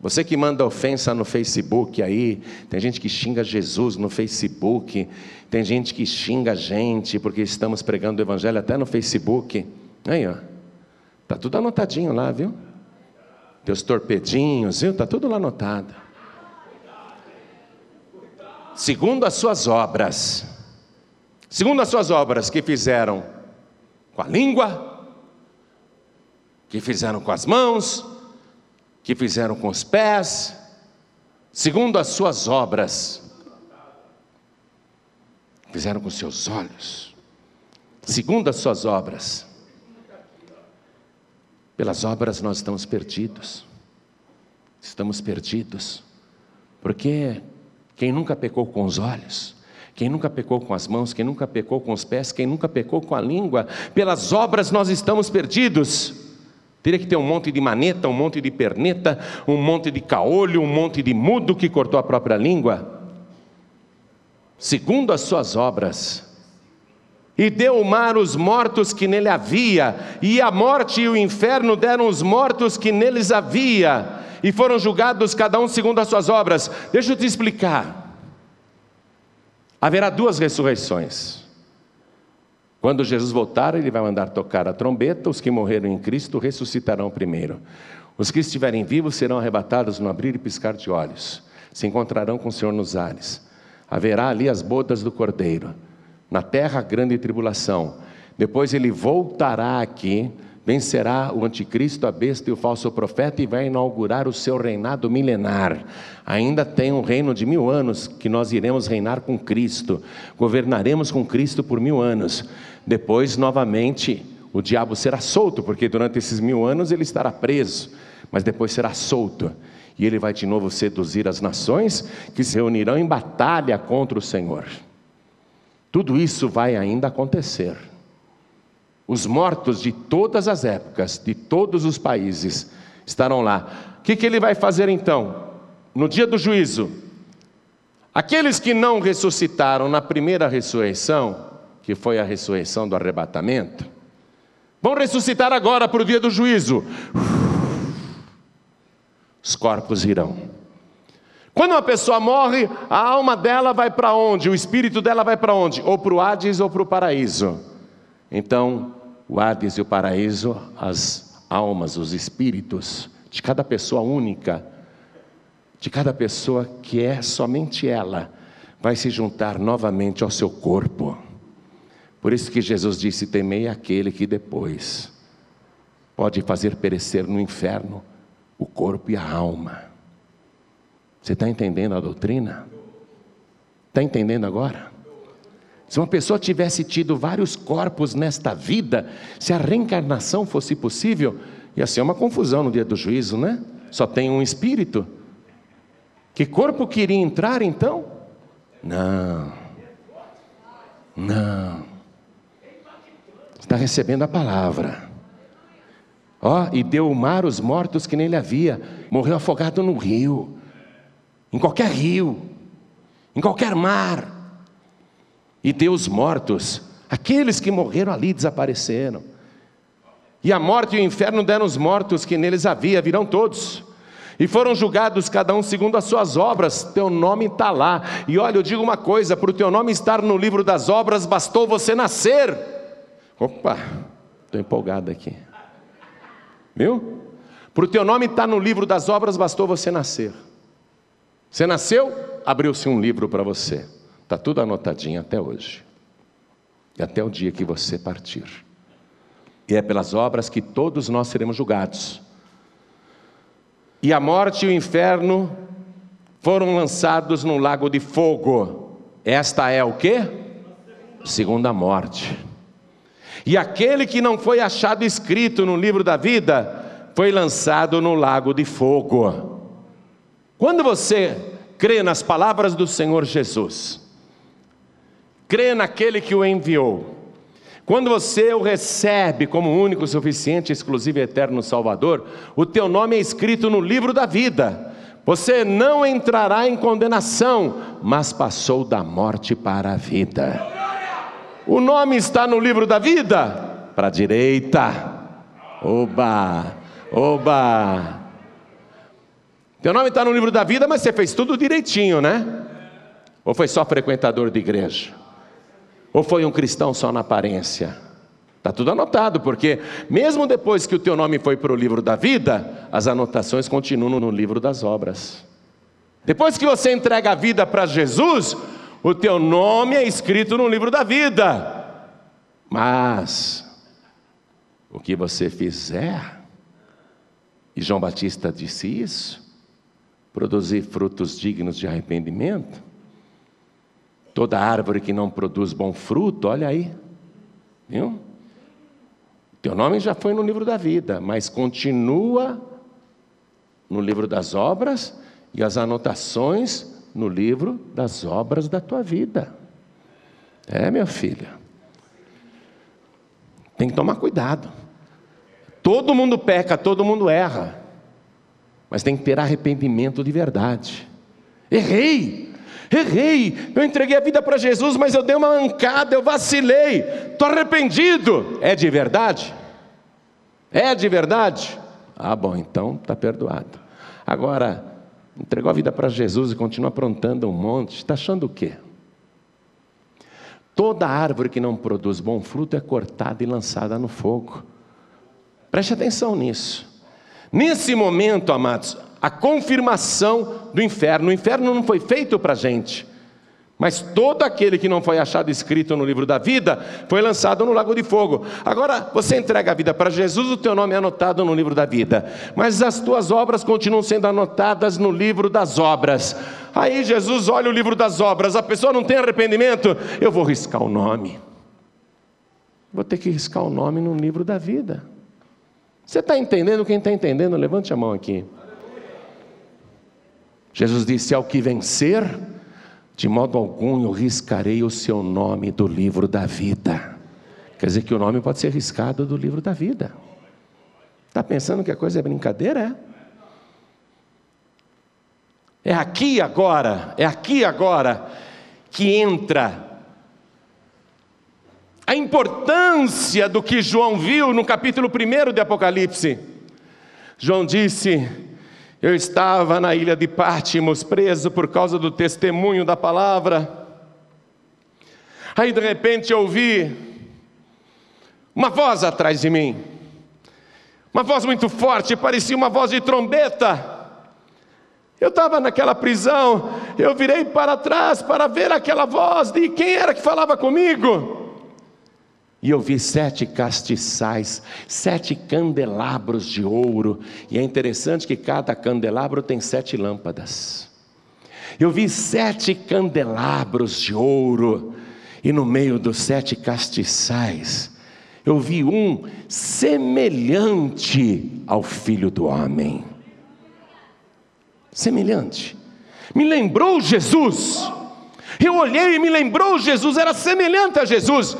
Você que manda ofensa no Facebook aí, tem gente que xinga Jesus no Facebook, tem gente que xinga a gente porque estamos pregando o Evangelho até no Facebook. Aí, ó. Tá tudo anotadinho lá, viu? Teus torpedinhos, viu? Tá tudo lá anotado. Segundo as suas obras, segundo as suas obras que fizeram com a língua, que fizeram com as mãos, que fizeram com os pés, segundo as suas obras, fizeram com seus olhos, segundo as suas obras. Pelas obras nós estamos perdidos, estamos perdidos, porque quem nunca pecou com os olhos, quem nunca pecou com as mãos, quem nunca pecou com os pés, quem nunca pecou com a língua, pelas obras nós estamos perdidos. Teria que ter um monte de maneta, um monte de perneta, um monte de caolho, um monte de mudo que cortou a própria língua. Segundo as suas obras. E deu o mar os mortos que nele havia, e a morte e o inferno deram os mortos que neles havia, e foram julgados cada um segundo as suas obras. Deixa eu te explicar. Haverá duas ressurreições. Quando Jesus voltar, ele vai mandar tocar a trombeta, os que morreram em Cristo ressuscitarão primeiro. Os que estiverem vivos serão arrebatados no abrir e piscar de olhos. Se encontrarão com o Senhor nos ares. Haverá ali as bodas do Cordeiro. Na terra, grande tribulação. Depois ele voltará aqui vencerá o anticristo, a besta e o falso profeta e vai inaugurar o seu reinado milenar. Ainda tem um reino de mil anos que nós iremos reinar com Cristo, governaremos com Cristo por mil anos. Depois, novamente, o diabo será solto, porque durante esses mil anos ele estará preso, mas depois será solto. E ele vai de novo seduzir as nações que se reunirão em batalha contra o Senhor. Tudo isso vai ainda acontecer. Os mortos de todas as épocas, de todos os países, estarão lá. O que, que ele vai fazer então? No dia do juízo, aqueles que não ressuscitaram na primeira ressurreição, que foi a ressurreição do arrebatamento, vão ressuscitar agora para o dia do juízo. Os corpos irão. Quando uma pessoa morre, a alma dela vai para onde? O espírito dela vai para onde? Ou para o Hades ou para o paraíso. Então, o Hades e o paraíso, as almas, os espíritos de cada pessoa única, de cada pessoa que é somente ela, vai se juntar novamente ao seu corpo. Por isso que Jesus disse: Temei aquele que depois pode fazer perecer no inferno o corpo e a alma. Você está entendendo a doutrina? Está entendendo agora? Se uma pessoa tivesse tido vários corpos nesta vida, se a reencarnação fosse possível, ia ser uma confusão no dia do juízo, né? Só tem um espírito. Que corpo queria entrar então? Não. Não. Está recebendo a palavra. Ó, e deu o mar os mortos que nele havia. Morreu afogado no rio. Em qualquer rio. Em qualquer mar e deu os mortos, aqueles que morreram ali desapareceram. E a morte e o inferno deram os mortos que neles havia, virão todos. E foram julgados cada um segundo as suas obras, teu nome está lá. E olha, eu digo uma coisa: para o teu nome estar no livro das obras, bastou você nascer. Opa, estou empolgado aqui. Viu? Para o teu nome estar no livro das obras, bastou você nascer. Você nasceu, abriu-se um livro para você. Está tudo anotadinho até hoje. E até o dia que você partir. E é pelas obras que todos nós seremos julgados. E a morte e o inferno foram lançados no lago de fogo. Esta é o que? Segunda morte. E aquele que não foi achado escrito no livro da vida foi lançado no lago de fogo. Quando você crê nas palavras do Senhor Jesus, crê naquele que o enviou. Quando você o recebe como único, suficiente, exclusivo e eterno Salvador, o teu nome é escrito no livro da vida. Você não entrará em condenação, mas passou da morte para a vida. O nome está no livro da vida? Para a direita. Oba, oba. Teu nome está no livro da vida, mas você fez tudo direitinho, né? Ou foi só frequentador de igreja? Ou foi um cristão só na aparência? Está tudo anotado, porque mesmo depois que o teu nome foi para o livro da vida, as anotações continuam no livro das obras. Depois que você entrega a vida para Jesus, o teu nome é escrito no livro da vida. Mas o que você fizer, e João Batista disse isso, produzir frutos dignos de arrependimento, toda árvore que não produz bom fruto, olha aí, viu? Teu nome já foi no livro da vida, mas continua no livro das obras e as anotações no livro das obras da tua vida. É, meu filho. Tem que tomar cuidado. Todo mundo peca, todo mundo erra. Mas tem que ter arrependimento de verdade. Errei, errei. Eu entreguei a vida para Jesus, mas eu dei uma mancada, eu vacilei. Estou arrependido. É de verdade? É de verdade? Ah, bom, então está perdoado. Agora, entregou a vida para Jesus e continua aprontando um monte, está achando o quê? Toda árvore que não produz bom fruto é cortada e lançada no fogo. Preste atenção nisso. Nesse momento, amados, a confirmação do inferno. O inferno não foi feito para a gente. Mas todo aquele que não foi achado escrito no livro da vida foi lançado no lago de fogo. Agora, você entrega a vida para Jesus, o teu nome é anotado no livro da vida. Mas as tuas obras continuam sendo anotadas no livro das obras. Aí Jesus olha o livro das obras, a pessoa não tem arrependimento, eu vou riscar o nome. Vou ter que riscar o nome no livro da vida. Você está entendendo? Quem está entendendo, levante a mão aqui. Jesus disse: Ao que vencer, de modo algum eu riscarei o seu nome do livro da vida. Quer dizer que o nome pode ser riscado do livro da vida. Está pensando que a coisa é brincadeira? É? É aqui agora, é aqui agora que entra a importância do que João viu no capítulo 1 de Apocalipse. João disse: Eu estava na ilha de Pátimos, preso por causa do testemunho da palavra. Aí de repente eu ouvi uma voz atrás de mim, uma voz muito forte, parecia uma voz de trombeta. Eu estava naquela prisão, eu virei para trás para ver aquela voz de quem era que falava comigo. E eu vi sete castiçais, sete candelabros de ouro, e é interessante que cada candelabro tem sete lâmpadas. Eu vi sete candelabros de ouro, e no meio dos sete castiçais, eu vi um semelhante ao filho do homem. Semelhante. Me lembrou Jesus. Eu olhei e me lembrou Jesus, era semelhante a Jesus.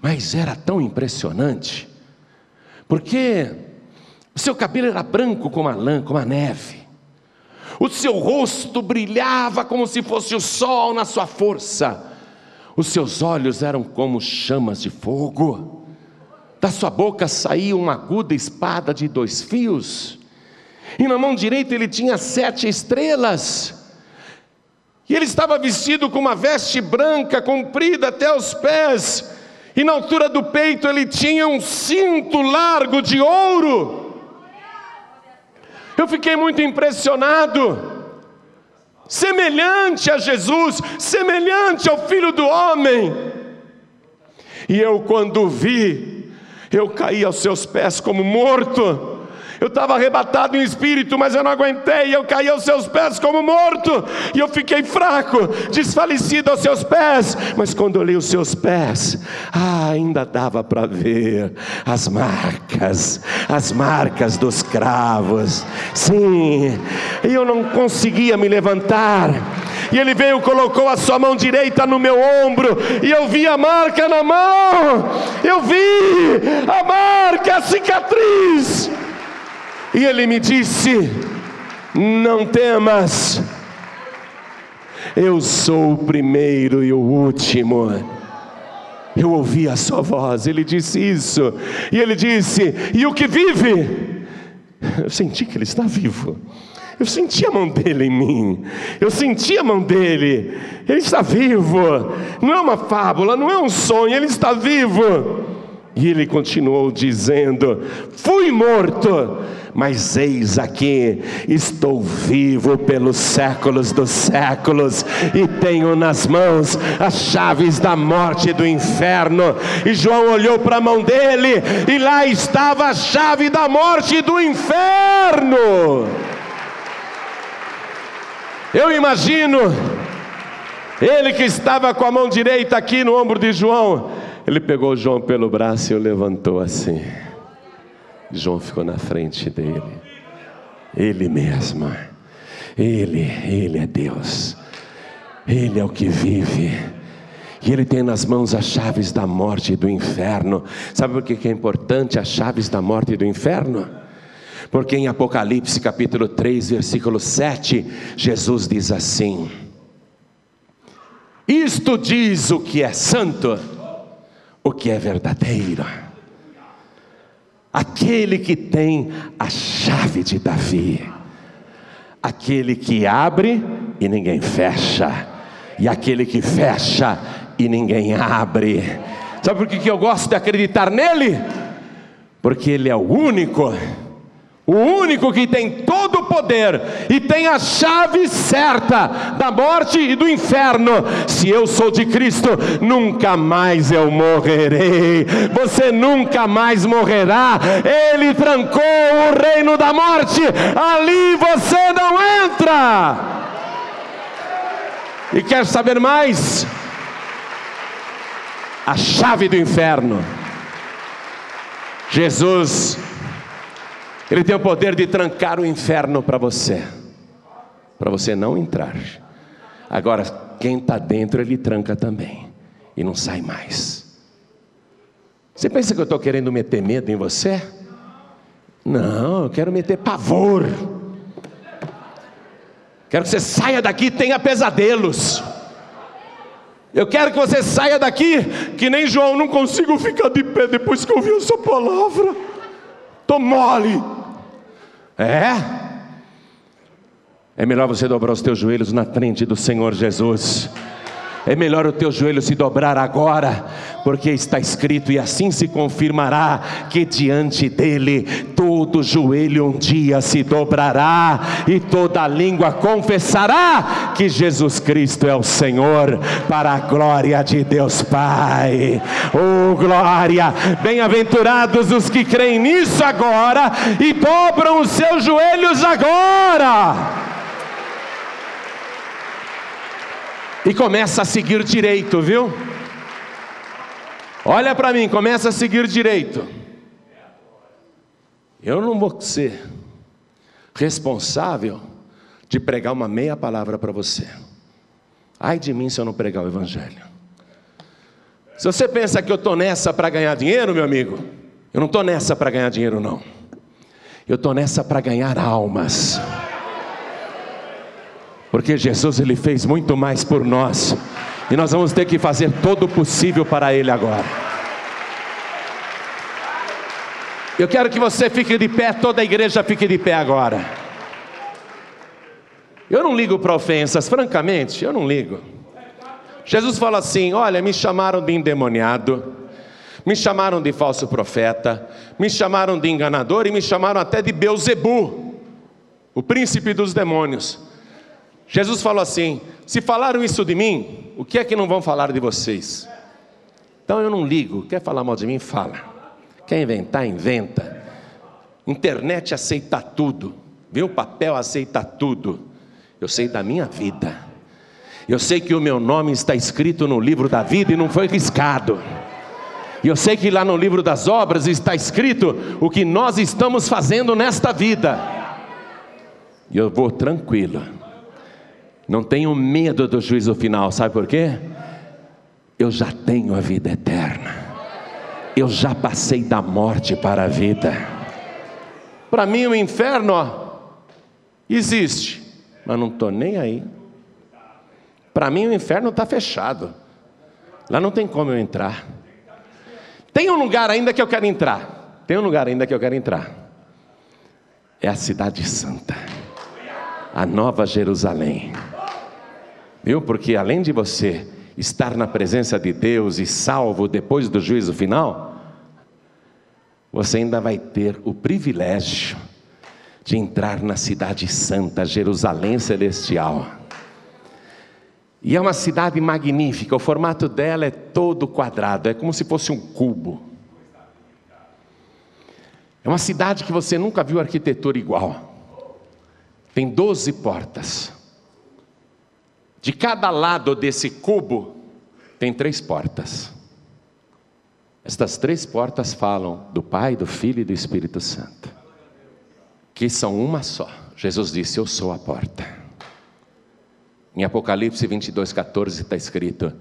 Mas era tão impressionante, porque o seu cabelo era branco como a lã, como a neve, o seu rosto brilhava como se fosse o sol na sua força, os seus olhos eram como chamas de fogo, da sua boca saía uma aguda espada de dois fios, e na mão direita ele tinha sete estrelas, e ele estava vestido com uma veste branca, comprida até os pés, e na altura do peito ele tinha um cinto largo de ouro. Eu fiquei muito impressionado. Semelhante a Jesus, semelhante ao Filho do Homem. E eu, quando vi, eu caí aos seus pés como morto. Eu estava arrebatado em espírito, mas eu não aguentei. Eu caí aos seus pés como morto. E eu fiquei fraco, desfalecido aos seus pés. Mas quando olhei os seus pés, ah, ainda dava para ver as marcas, as marcas dos cravos. Sim, e eu não conseguia me levantar. E ele veio, colocou a sua mão direita no meu ombro, e eu vi a marca na mão. Eu vi a marca, a cicatriz. E ele me disse: Não temas, eu sou o primeiro e o último. Eu ouvi a sua voz, ele disse isso, e ele disse: E o que vive? Eu senti que ele está vivo. Eu senti a mão dele em mim. Eu senti a mão dele. Ele está vivo. Não é uma fábula, não é um sonho, ele está vivo. E ele continuou dizendo: Fui morto, mas eis aqui, estou vivo pelos séculos dos séculos, e tenho nas mãos as chaves da morte e do inferno. E João olhou para a mão dele, e lá estava a chave da morte e do inferno. Eu imagino, ele que estava com a mão direita aqui no ombro de João, ele pegou João pelo braço e o levantou assim. João ficou na frente dele. Ele mesmo. Ele, ele é Deus. Ele é o que vive. E ele tem nas mãos as chaves da morte e do inferno. Sabe por que é importante as chaves da morte e do inferno? Porque em Apocalipse capítulo 3, versículo 7, Jesus diz assim: Isto diz o que é santo, o que é verdadeiro aquele que tem a chave de Davi, aquele que abre e ninguém fecha, e aquele que fecha e ninguém abre. Sabe por que eu gosto de acreditar nele? Porque ele é o único o único que tem todo o poder e tem a chave certa da morte e do inferno. Se eu sou de Cristo, nunca mais eu morrerei. Você nunca mais morrerá. Ele trancou o reino da morte, ali você não entra. E quer saber mais? A chave do inferno. Jesus ele tem o poder de trancar o inferno para você, para você não entrar. Agora, quem está dentro, ele tranca também, e não sai mais. Você pensa que eu estou querendo meter medo em você? Não, eu quero meter pavor. Quero que você saia daqui e tenha pesadelos. Eu quero que você saia daqui, que nem João, não consigo ficar de pé depois que ouvi a sua palavra. Estou mole. É? É melhor você dobrar os teus joelhos na frente do Senhor Jesus. É melhor o teu joelho se dobrar agora, porque está escrito, e assim se confirmará que diante dele todo joelho um dia se dobrará, e toda língua confessará que Jesus Cristo é o Senhor, para a glória de Deus Pai. Oh glória! Bem-aventurados os que creem nisso agora e dobram os seus joelhos agora. E começa a seguir direito, viu? Olha para mim, começa a seguir direito. Eu não vou ser responsável de pregar uma meia palavra para você. Ai de mim se eu não pregar o Evangelho. Se você pensa que eu estou nessa para ganhar dinheiro, meu amigo, eu não estou nessa para ganhar dinheiro, não. Eu estou nessa para ganhar almas. Porque Jesus ele fez muito mais por nós. E nós vamos ter que fazer todo o possível para ele agora. Eu quero que você fique de pé, toda a igreja fique de pé agora. Eu não ligo para ofensas, francamente, eu não ligo. Jesus fala assim: Olha, me chamaram de endemoniado, me chamaram de falso profeta, me chamaram de enganador e me chamaram até de Beuzebu, o príncipe dos demônios. Jesus falou assim: se falaram isso de mim, o que é que não vão falar de vocês? Então eu não ligo, quer falar mal de mim? Fala. Quer inventar? Inventa. Internet aceita tudo, viu? Papel aceita tudo. Eu sei da minha vida. Eu sei que o meu nome está escrito no livro da vida e não foi riscado. E eu sei que lá no livro das obras está escrito o que nós estamos fazendo nesta vida. E eu vou tranquilo não tenho medo do juízo final, sabe por quê? Eu já tenho a vida eterna. Eu já passei da morte para a vida. Para mim o inferno ó, existe, mas não estou nem aí. Para mim o inferno está fechado. Lá não tem como eu entrar. Tem um lugar ainda que eu quero entrar. Tem um lugar ainda que eu quero entrar. É a cidade santa. a nova Jerusalém. Viu? Porque além de você estar na presença de Deus e salvo depois do juízo final, você ainda vai ter o privilégio de entrar na cidade santa, Jerusalém celestial. E é uma cidade magnífica, o formato dela é todo quadrado, é como se fosse um cubo. É uma cidade que você nunca viu arquitetura igual. Tem 12 portas. De cada lado desse cubo tem três portas. Estas três portas falam do Pai, do Filho e do Espírito Santo, que são uma só. Jesus disse: Eu sou a porta. Em Apocalipse 22, 14 está escrito: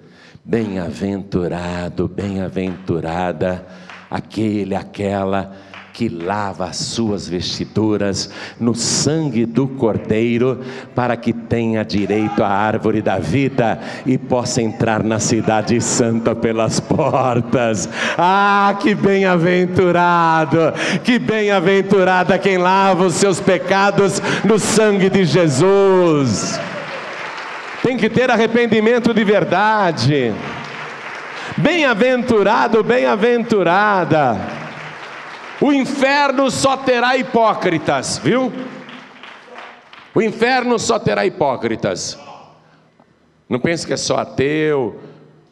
Bem-aventurado, bem-aventurada aquele, aquela que lava as suas vestiduras no sangue do Cordeiro, para que tenha direito à árvore da vida e possa entrar na Cidade Santa pelas portas. Ah, que bem-aventurado, que bem-aventurada quem lava os seus pecados no sangue de Jesus. Tem que ter arrependimento de verdade. Bem-aventurado, bem-aventurada o inferno só terá hipócritas, viu? O inferno só terá hipócritas. Não pense que é só ateu,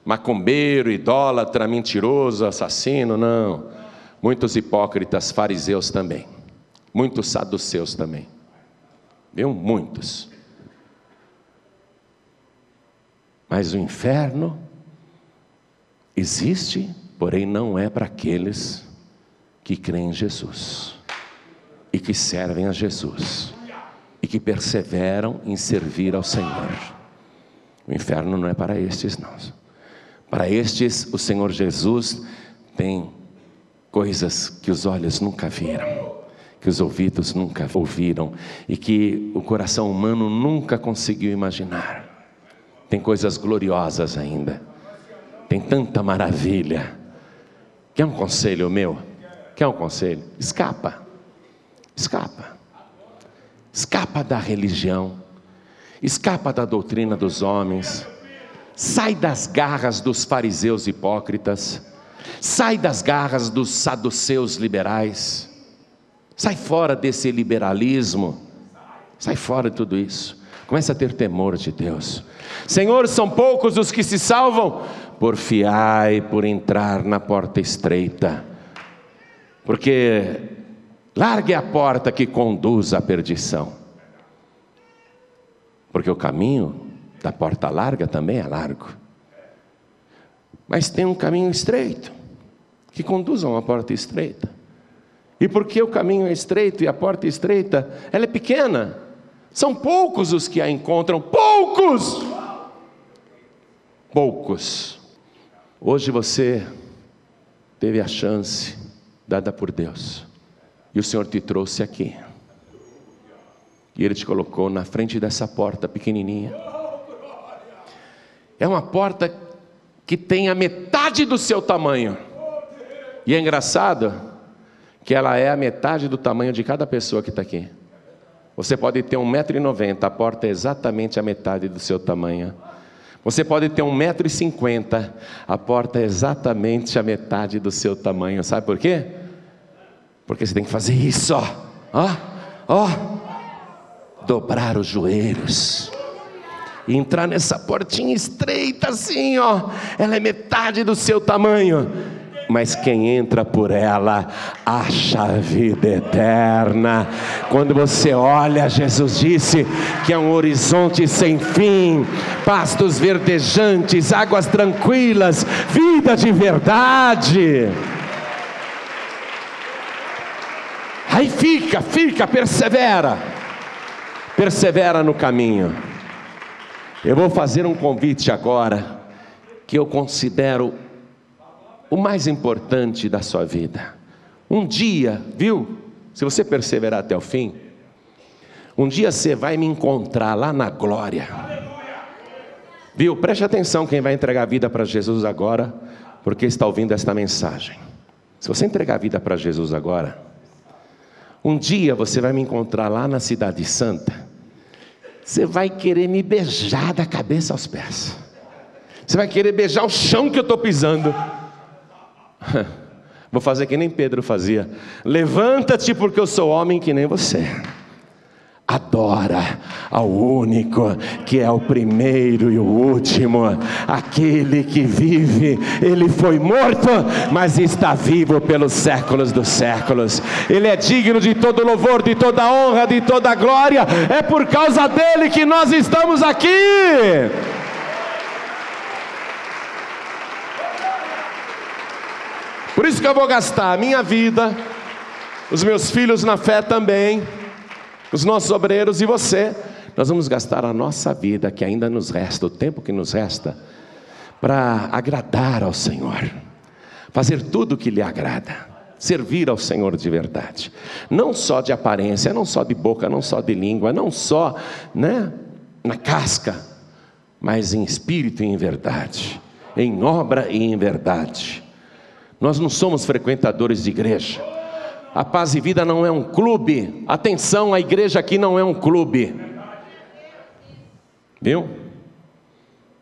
macumbeiro, idólatra, mentiroso, assassino, não. Muitos hipócritas, fariseus também. Muitos saduceus também. Viu? Muitos. Mas o inferno existe, porém não é para aqueles que creem em Jesus e que servem a Jesus e que perseveram em servir ao Senhor. O inferno não é para estes, não. Para estes, o Senhor Jesus tem coisas que os olhos nunca viram, que os ouvidos nunca ouviram e que o coração humano nunca conseguiu imaginar. Tem coisas gloriosas ainda, tem tanta maravilha. Quer um conselho meu? Quer um conselho? Escapa. Escapa. Escapa da religião. Escapa da doutrina dos homens. Sai das garras dos fariseus hipócritas. Sai das garras dos saduceus liberais. Sai fora desse liberalismo. Sai fora de tudo isso. Comece a ter temor de Deus. Senhor, são poucos os que se salvam. Porfiai por entrar na porta estreita porque largue a porta que conduz à perdição. Porque o caminho da porta larga também é largo. Mas tem um caminho estreito que conduz a uma porta estreita. E porque o caminho é estreito e a porta é estreita, ela é pequena. São poucos os que a encontram, poucos! Poucos. Hoje você teve a chance dada por Deus. E o Senhor te trouxe aqui. E Ele te colocou na frente dessa porta pequenininha. É uma porta que tem a metade do seu tamanho. E é engraçado que ela é a metade do tamanho de cada pessoa que está aqui. Você pode ter 1,90m, a porta é exatamente a metade do seu tamanho. Você pode ter 1,50m, a porta é exatamente a metade do seu tamanho. Sabe por quê? Porque você tem que fazer isso, ó, ó, ó, dobrar os joelhos. E entrar nessa portinha estreita assim, ó, ela é metade do seu tamanho mas quem entra por ela acha a vida eterna. Quando você olha, Jesus disse que é um horizonte sem fim, pastos verdejantes, águas tranquilas, vida de verdade. Aí fica, fica, persevera, persevera no caminho. Eu vou fazer um convite agora, que eu considero o mais importante da sua vida. Um dia, viu? Se você perseverar até o fim, um dia você vai me encontrar lá na glória. Viu? Preste atenção quem vai entregar a vida para Jesus agora, porque está ouvindo esta mensagem. Se você entregar a vida para Jesus agora, um dia você vai me encontrar lá na Cidade Santa, Você vai querer me beijar da cabeça aos pés. Você vai querer beijar o chão que eu estou pisando. Vou fazer que nem Pedro fazia. Levanta-te, porque eu sou homem que nem você. Adora ao único que é o primeiro e o último, aquele que vive, ele foi morto, mas está vivo pelos séculos dos séculos. Ele é digno de todo louvor, de toda honra, de toda glória. É por causa dele que nós estamos aqui. Por isso que eu vou gastar a minha vida, os meus filhos na fé também os nossos obreiros e você. Nós vamos gastar a nossa vida, que ainda nos resta, o tempo que nos resta, para agradar ao Senhor, fazer tudo o que lhe agrada, servir ao Senhor de verdade, não só de aparência, não só de boca, não só de língua, não só né, na casca, mas em espírito e em verdade, em obra e em verdade. Nós não somos frequentadores de igreja. A Paz e Vida não é um clube. Atenção, a igreja aqui não é um clube. Viu?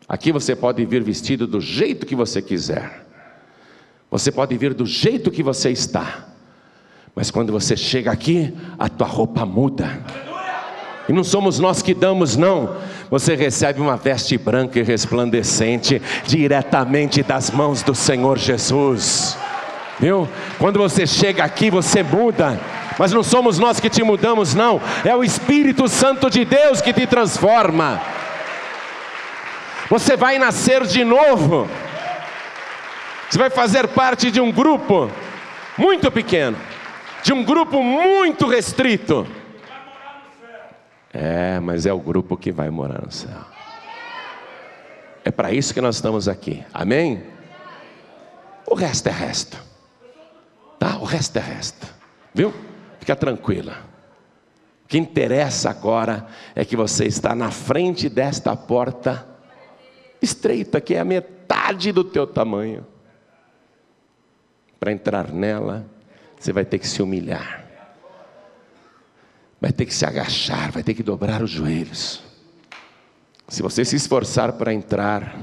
Aqui você pode vir vestido do jeito que você quiser. Você pode vir do jeito que você está. Mas quando você chega aqui, a tua roupa muda. E não somos nós que damos, não. Você recebe uma veste branca e resplandecente diretamente das mãos do Senhor Jesus. Viu? Quando você chega aqui, você muda. Mas não somos nós que te mudamos, não. É o Espírito Santo de Deus que te transforma. Você vai nascer de novo. Você vai fazer parte de um grupo muito pequeno, de um grupo muito restrito. É, mas é o grupo que vai morar no céu. É para isso que nós estamos aqui. Amém? O resto é resto. Tá? O resto é resto. Viu? Fica tranquila. O que interessa agora é que você está na frente desta porta estreita, que é a metade do teu tamanho. Para entrar nela, você vai ter que se humilhar. Vai ter que se agachar, vai ter que dobrar os joelhos. Se você se esforçar para entrar,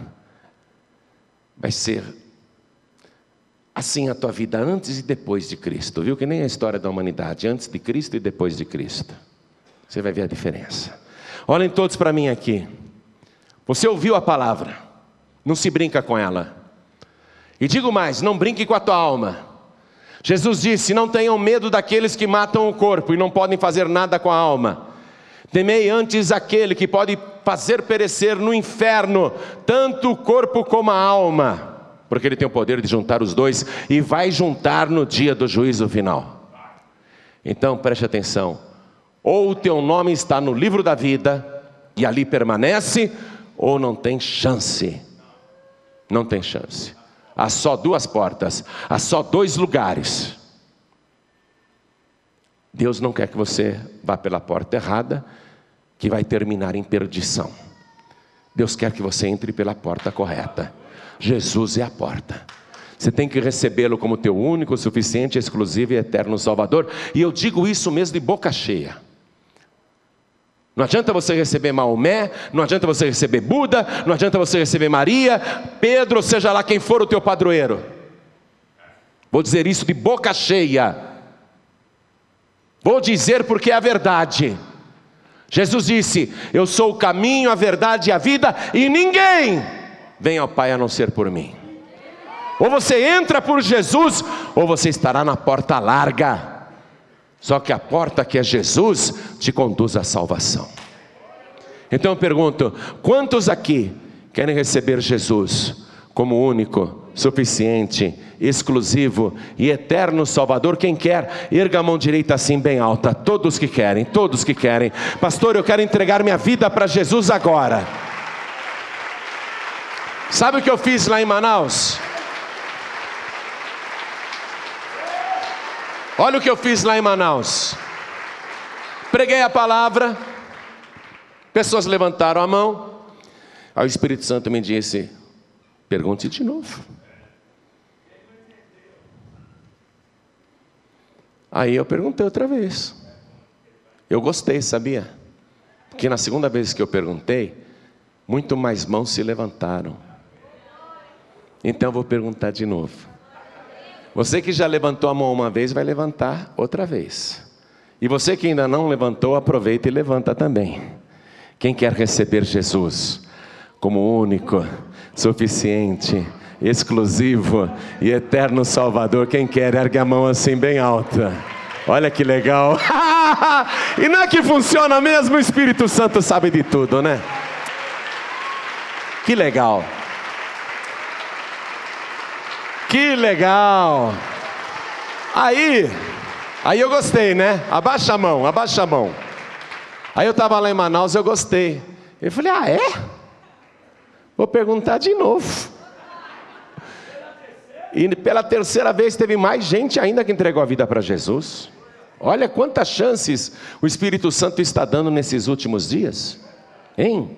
vai ser assim a tua vida antes e depois de Cristo, viu? Que nem a história da humanidade, antes de Cristo e depois de Cristo. Você vai ver a diferença. Olhem todos para mim aqui. Você ouviu a palavra, não se brinca com ela. E digo mais: não brinque com a tua alma. Jesus disse: Não tenham medo daqueles que matam o corpo e não podem fazer nada com a alma. Temei antes aquele que pode fazer perecer no inferno tanto o corpo como a alma porque Ele tem o poder de juntar os dois e vai juntar no dia do juízo final. Então preste atenção: ou o teu nome está no livro da vida e ali permanece, ou não tem chance. Não tem chance. Há só duas portas, há só dois lugares. Deus não quer que você vá pela porta errada, que vai terminar em perdição. Deus quer que você entre pela porta correta. Jesus é a porta. Você tem que recebê-lo como teu único, suficiente, exclusivo e eterno Salvador. E eu digo isso mesmo de boca cheia. Não adianta você receber Maomé, não adianta você receber Buda, não adianta você receber Maria, Pedro, seja lá quem for o teu padroeiro. Vou dizer isso de boca cheia. Vou dizer porque é a verdade. Jesus disse: Eu sou o caminho, a verdade e a vida, e ninguém vem ao Pai a não ser por mim. Ou você entra por Jesus, ou você estará na porta larga. Só que a porta que é Jesus te conduz à salvação. Então eu pergunto: quantos aqui querem receber Jesus como único, suficiente, exclusivo e eterno Salvador? Quem quer, erga a mão direita assim bem alta. Todos que querem, todos que querem. Pastor, eu quero entregar minha vida para Jesus agora. Sabe o que eu fiz lá em Manaus? Olha o que eu fiz lá em Manaus. Preguei a palavra, pessoas levantaram a mão. Aí o Espírito Santo me disse: pergunte de novo. Aí eu perguntei outra vez. Eu gostei, sabia? Porque na segunda vez que eu perguntei, muito mais mãos se levantaram. Então eu vou perguntar de novo. Você que já levantou a mão uma vez, vai levantar outra vez. E você que ainda não levantou, aproveita e levanta também. Quem quer receber Jesus como único, suficiente, exclusivo e eterno Salvador, quem quer, ergue a mão assim bem alta. Olha que legal. e não é que funciona mesmo, o Espírito Santo sabe de tudo, né? Que legal. Que legal. Aí, aí eu gostei, né? Abaixa a mão, abaixa a mão. Aí eu estava lá em Manaus, eu gostei. Eu falei, ah, é? Vou perguntar de novo. E pela terceira vez teve mais gente ainda que entregou a vida para Jesus. Olha quantas chances o Espírito Santo está dando nesses últimos dias. Hein?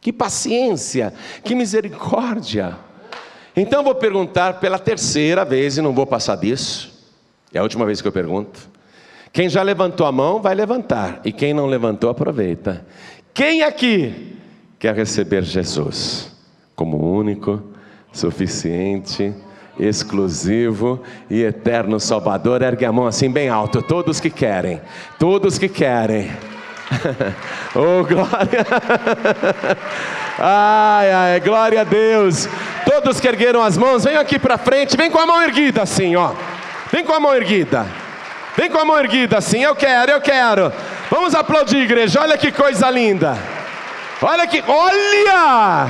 Que paciência, que misericórdia. Então vou perguntar pela terceira vez e não vou passar disso. É a última vez que eu pergunto. Quem já levantou a mão vai levantar, e quem não levantou, aproveita. Quem aqui quer receber Jesus como único, suficiente, exclusivo e eterno Salvador? Ergue a mão assim bem alto, todos que querem, todos que querem. oh, glória! ai, ai, glória a Deus! Todos que ergueram as mãos, venham aqui para frente, vem com a mão erguida assim, ó. Vem com a mão erguida. Vem com a mão erguida assim, eu quero, eu quero. Vamos aplaudir, igreja. Olha que coisa linda. Olha que, olha!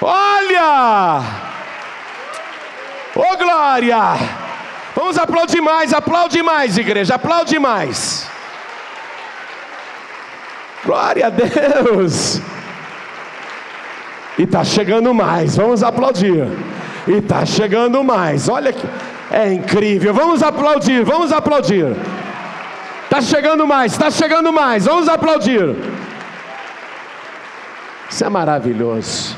Olha! Oh, glória! Vamos aplaudir mais, aplaude mais, igreja, aplaude mais. Glória a Deus. E está chegando mais, vamos aplaudir. E está chegando mais, olha que é incrível. Vamos aplaudir, vamos aplaudir. Está chegando mais, está chegando mais, vamos aplaudir. Isso é maravilhoso.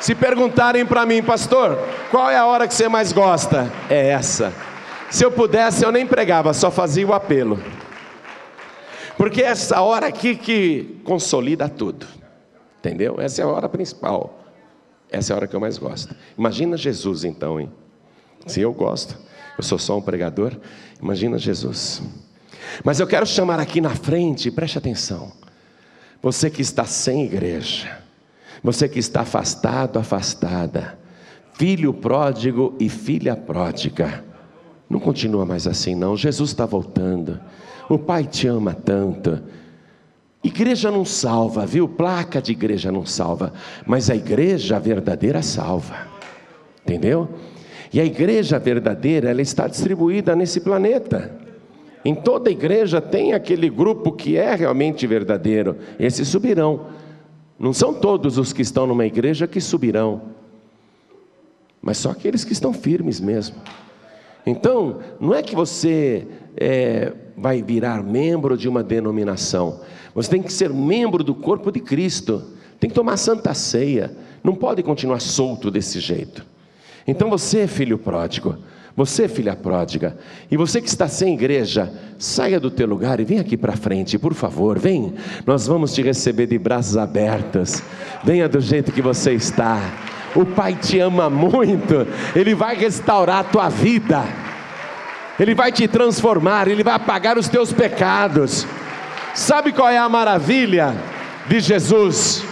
Se perguntarem para mim, pastor, qual é a hora que você mais gosta? É essa. Se eu pudesse, eu nem pregava, só fazia o apelo. Porque é essa hora aqui que consolida tudo. Entendeu? Essa é a hora principal. Essa é a hora que eu mais gosto. Imagina Jesus então, hein? Se eu gosto, eu sou só um pregador, imagina Jesus. Mas eu quero chamar aqui na frente, preste atenção. Você que está sem igreja, você que está afastado, afastada, filho pródigo e filha pródiga, não continua mais assim, não. Jesus está voltando. O Pai te ama tanto. Igreja não salva, viu? Placa de igreja não salva, mas a igreja verdadeira salva. Entendeu? E a igreja verdadeira, ela está distribuída nesse planeta. Em toda igreja tem aquele grupo que é realmente verdadeiro, esses subirão. Não são todos os que estão numa igreja que subirão, mas só aqueles que estão firmes mesmo. Então, não é que você é, vai virar membro de uma denominação, você tem que ser membro do corpo de Cristo, tem que tomar santa ceia, não pode continuar solto desse jeito. Então você, filho pródigo, você, filha pródiga, e você que está sem igreja, saia do teu lugar e vem aqui para frente, por favor, vem. Nós vamos te receber de braços abertos. Venha do jeito que você está. O Pai te ama muito, Ele vai restaurar a tua vida, Ele vai te transformar, Ele vai apagar os teus pecados. Sabe qual é a maravilha de Jesus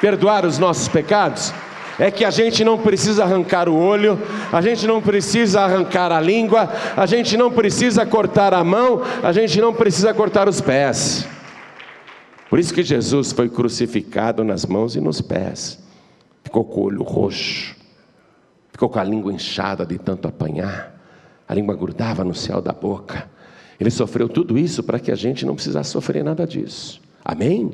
perdoar os nossos pecados? É que a gente não precisa arrancar o olho, a gente não precisa arrancar a língua, a gente não precisa cortar a mão, a gente não precisa cortar os pés. Por isso que Jesus foi crucificado nas mãos e nos pés. Ficou com o olho roxo, ficou com a língua inchada de tanto apanhar, a língua grudava no céu da boca. Ele sofreu tudo isso para que a gente não precisasse sofrer nada disso. Amém?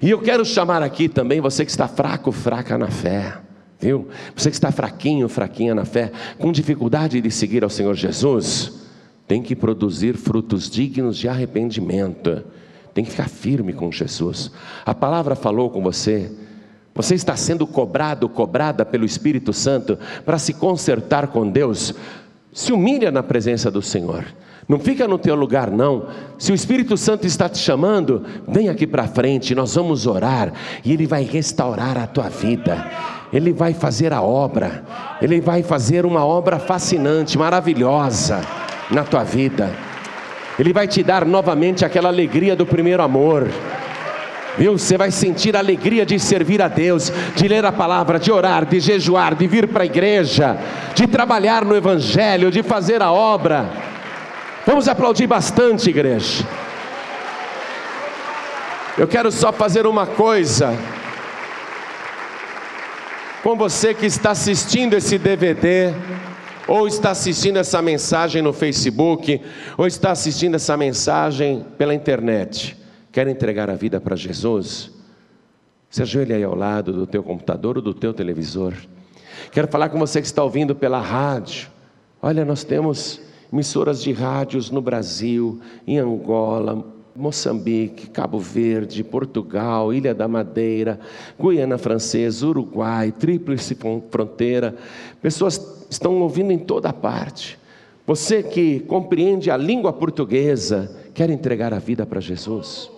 E eu quero chamar aqui também você que está fraco, fraca na fé. Viu? Você que está fraquinho, fraquinha na fé, com dificuldade de seguir ao Senhor Jesus, tem que produzir frutos dignos de arrependimento. Tem que ficar firme com Jesus. A palavra falou com você. Você está sendo cobrado, cobrada pelo Espírito Santo para se consertar com Deus. Se humilha na presença do Senhor. Não fica no teu lugar, não. Se o Espírito Santo está te chamando, vem aqui para frente, nós vamos orar e Ele vai restaurar a tua vida. Ele vai fazer a obra, Ele vai fazer uma obra fascinante, maravilhosa na tua vida. Ele vai te dar novamente aquela alegria do primeiro amor. Viu? Você vai sentir a alegria de servir a Deus, de ler a palavra, de orar, de jejuar, de vir para a igreja, de trabalhar no Evangelho, de fazer a obra. Vamos aplaudir bastante, igreja. Eu quero só fazer uma coisa. Com você que está assistindo esse DVD, ou está assistindo essa mensagem no Facebook, ou está assistindo essa mensagem pela internet, quer entregar a vida para Jesus? Se ajoelhe aí ao lado do teu computador ou do teu televisor. Quero falar com você que está ouvindo pela rádio. Olha, nós temos emissoras de rádios no Brasil, em Angola, Moçambique, Cabo Verde, Portugal, Ilha da Madeira, Guiana Francesa, Uruguai, Tríplice Fronteira. Pessoas estão ouvindo em toda parte. Você que compreende a língua portuguesa, quer entregar a vida para Jesus?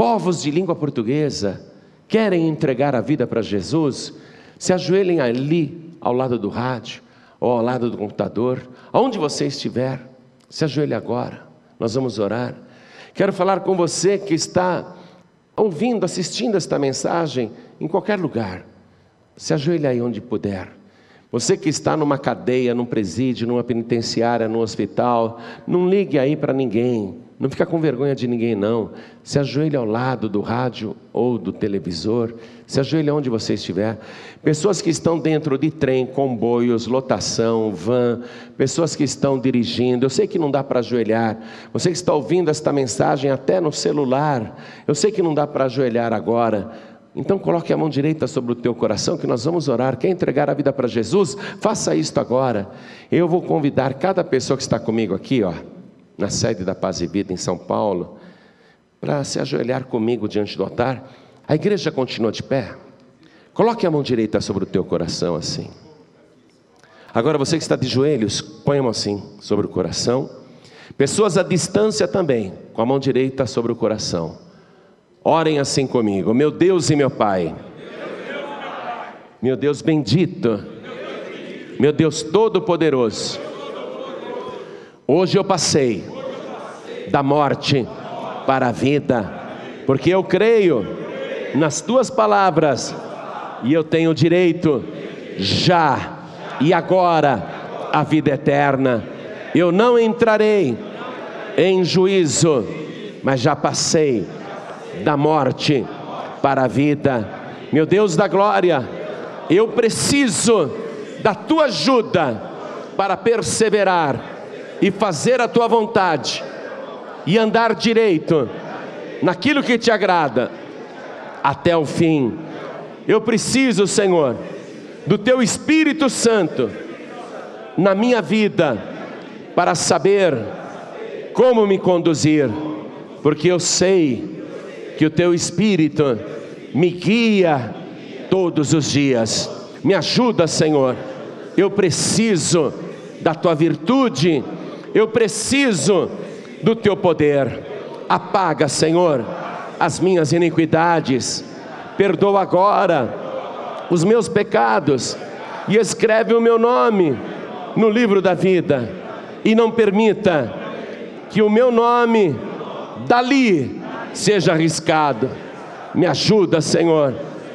Povos de língua portuguesa querem entregar a vida para Jesus? Se ajoelhem ali, ao lado do rádio ou ao lado do computador, aonde você estiver, se ajoelhe agora, nós vamos orar. Quero falar com você que está ouvindo, assistindo esta mensagem em qualquer lugar. Se ajoelhe aí onde puder. Você que está numa cadeia, num presídio, numa penitenciária, num hospital, não ligue aí para ninguém. Não fica com vergonha de ninguém, não. Se ajoelhe ao lado do rádio ou do televisor. Se ajoelhe onde você estiver. Pessoas que estão dentro de trem, comboios, lotação, van, pessoas que estão dirigindo. Eu sei que não dá para ajoelhar. Você que está ouvindo esta mensagem até no celular. Eu sei que não dá para ajoelhar agora. Então coloque a mão direita sobre o teu coração que nós vamos orar. Quer entregar a vida para Jesus? Faça isto agora. Eu vou convidar cada pessoa que está comigo aqui, ó na sede da Paz e Vida em São Paulo, para se ajoelhar comigo diante do altar. A igreja continua de pé. Coloque a mão direita sobre o teu coração assim. Agora você que está de joelhos, põe a mão assim sobre o coração. Pessoas à distância também, com a mão direita sobre o coração. Orem assim comigo. Meu Deus e meu Pai. Meu Deus bendito. Meu Deus todo-poderoso Hoje eu passei da morte para a vida, porque eu creio nas tuas palavras e eu tenho direito já e agora a vida eterna. Eu não entrarei em juízo, mas já passei da morte para a vida. Meu Deus da glória, eu preciso da tua ajuda para perseverar e fazer a tua vontade e andar direito naquilo que te agrada até o fim. Eu preciso, Senhor, do teu Espírito Santo na minha vida para saber como me conduzir, porque eu sei que o teu Espírito me guia todos os dias. Me ajuda, Senhor. Eu preciso da tua virtude eu preciso do teu poder. Apaga, Senhor, as minhas iniquidades. Perdoa agora os meus pecados e escreve o meu nome no livro da vida. E não permita que o meu nome dali seja arriscado. Me ajuda, Senhor.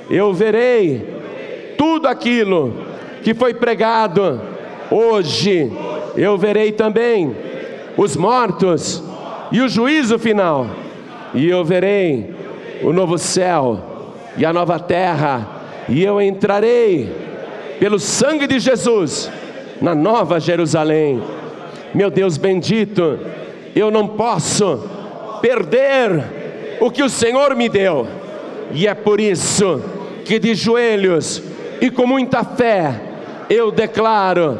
Eu verei tudo aquilo que foi pregado hoje eu verei também os mortos e o juízo final, e eu verei o novo céu e a nova terra, e eu entrarei pelo sangue de Jesus na nova Jerusalém. Meu Deus bendito, eu não posso perder o que o Senhor me deu, e é por isso que de joelhos e com muita fé eu declaro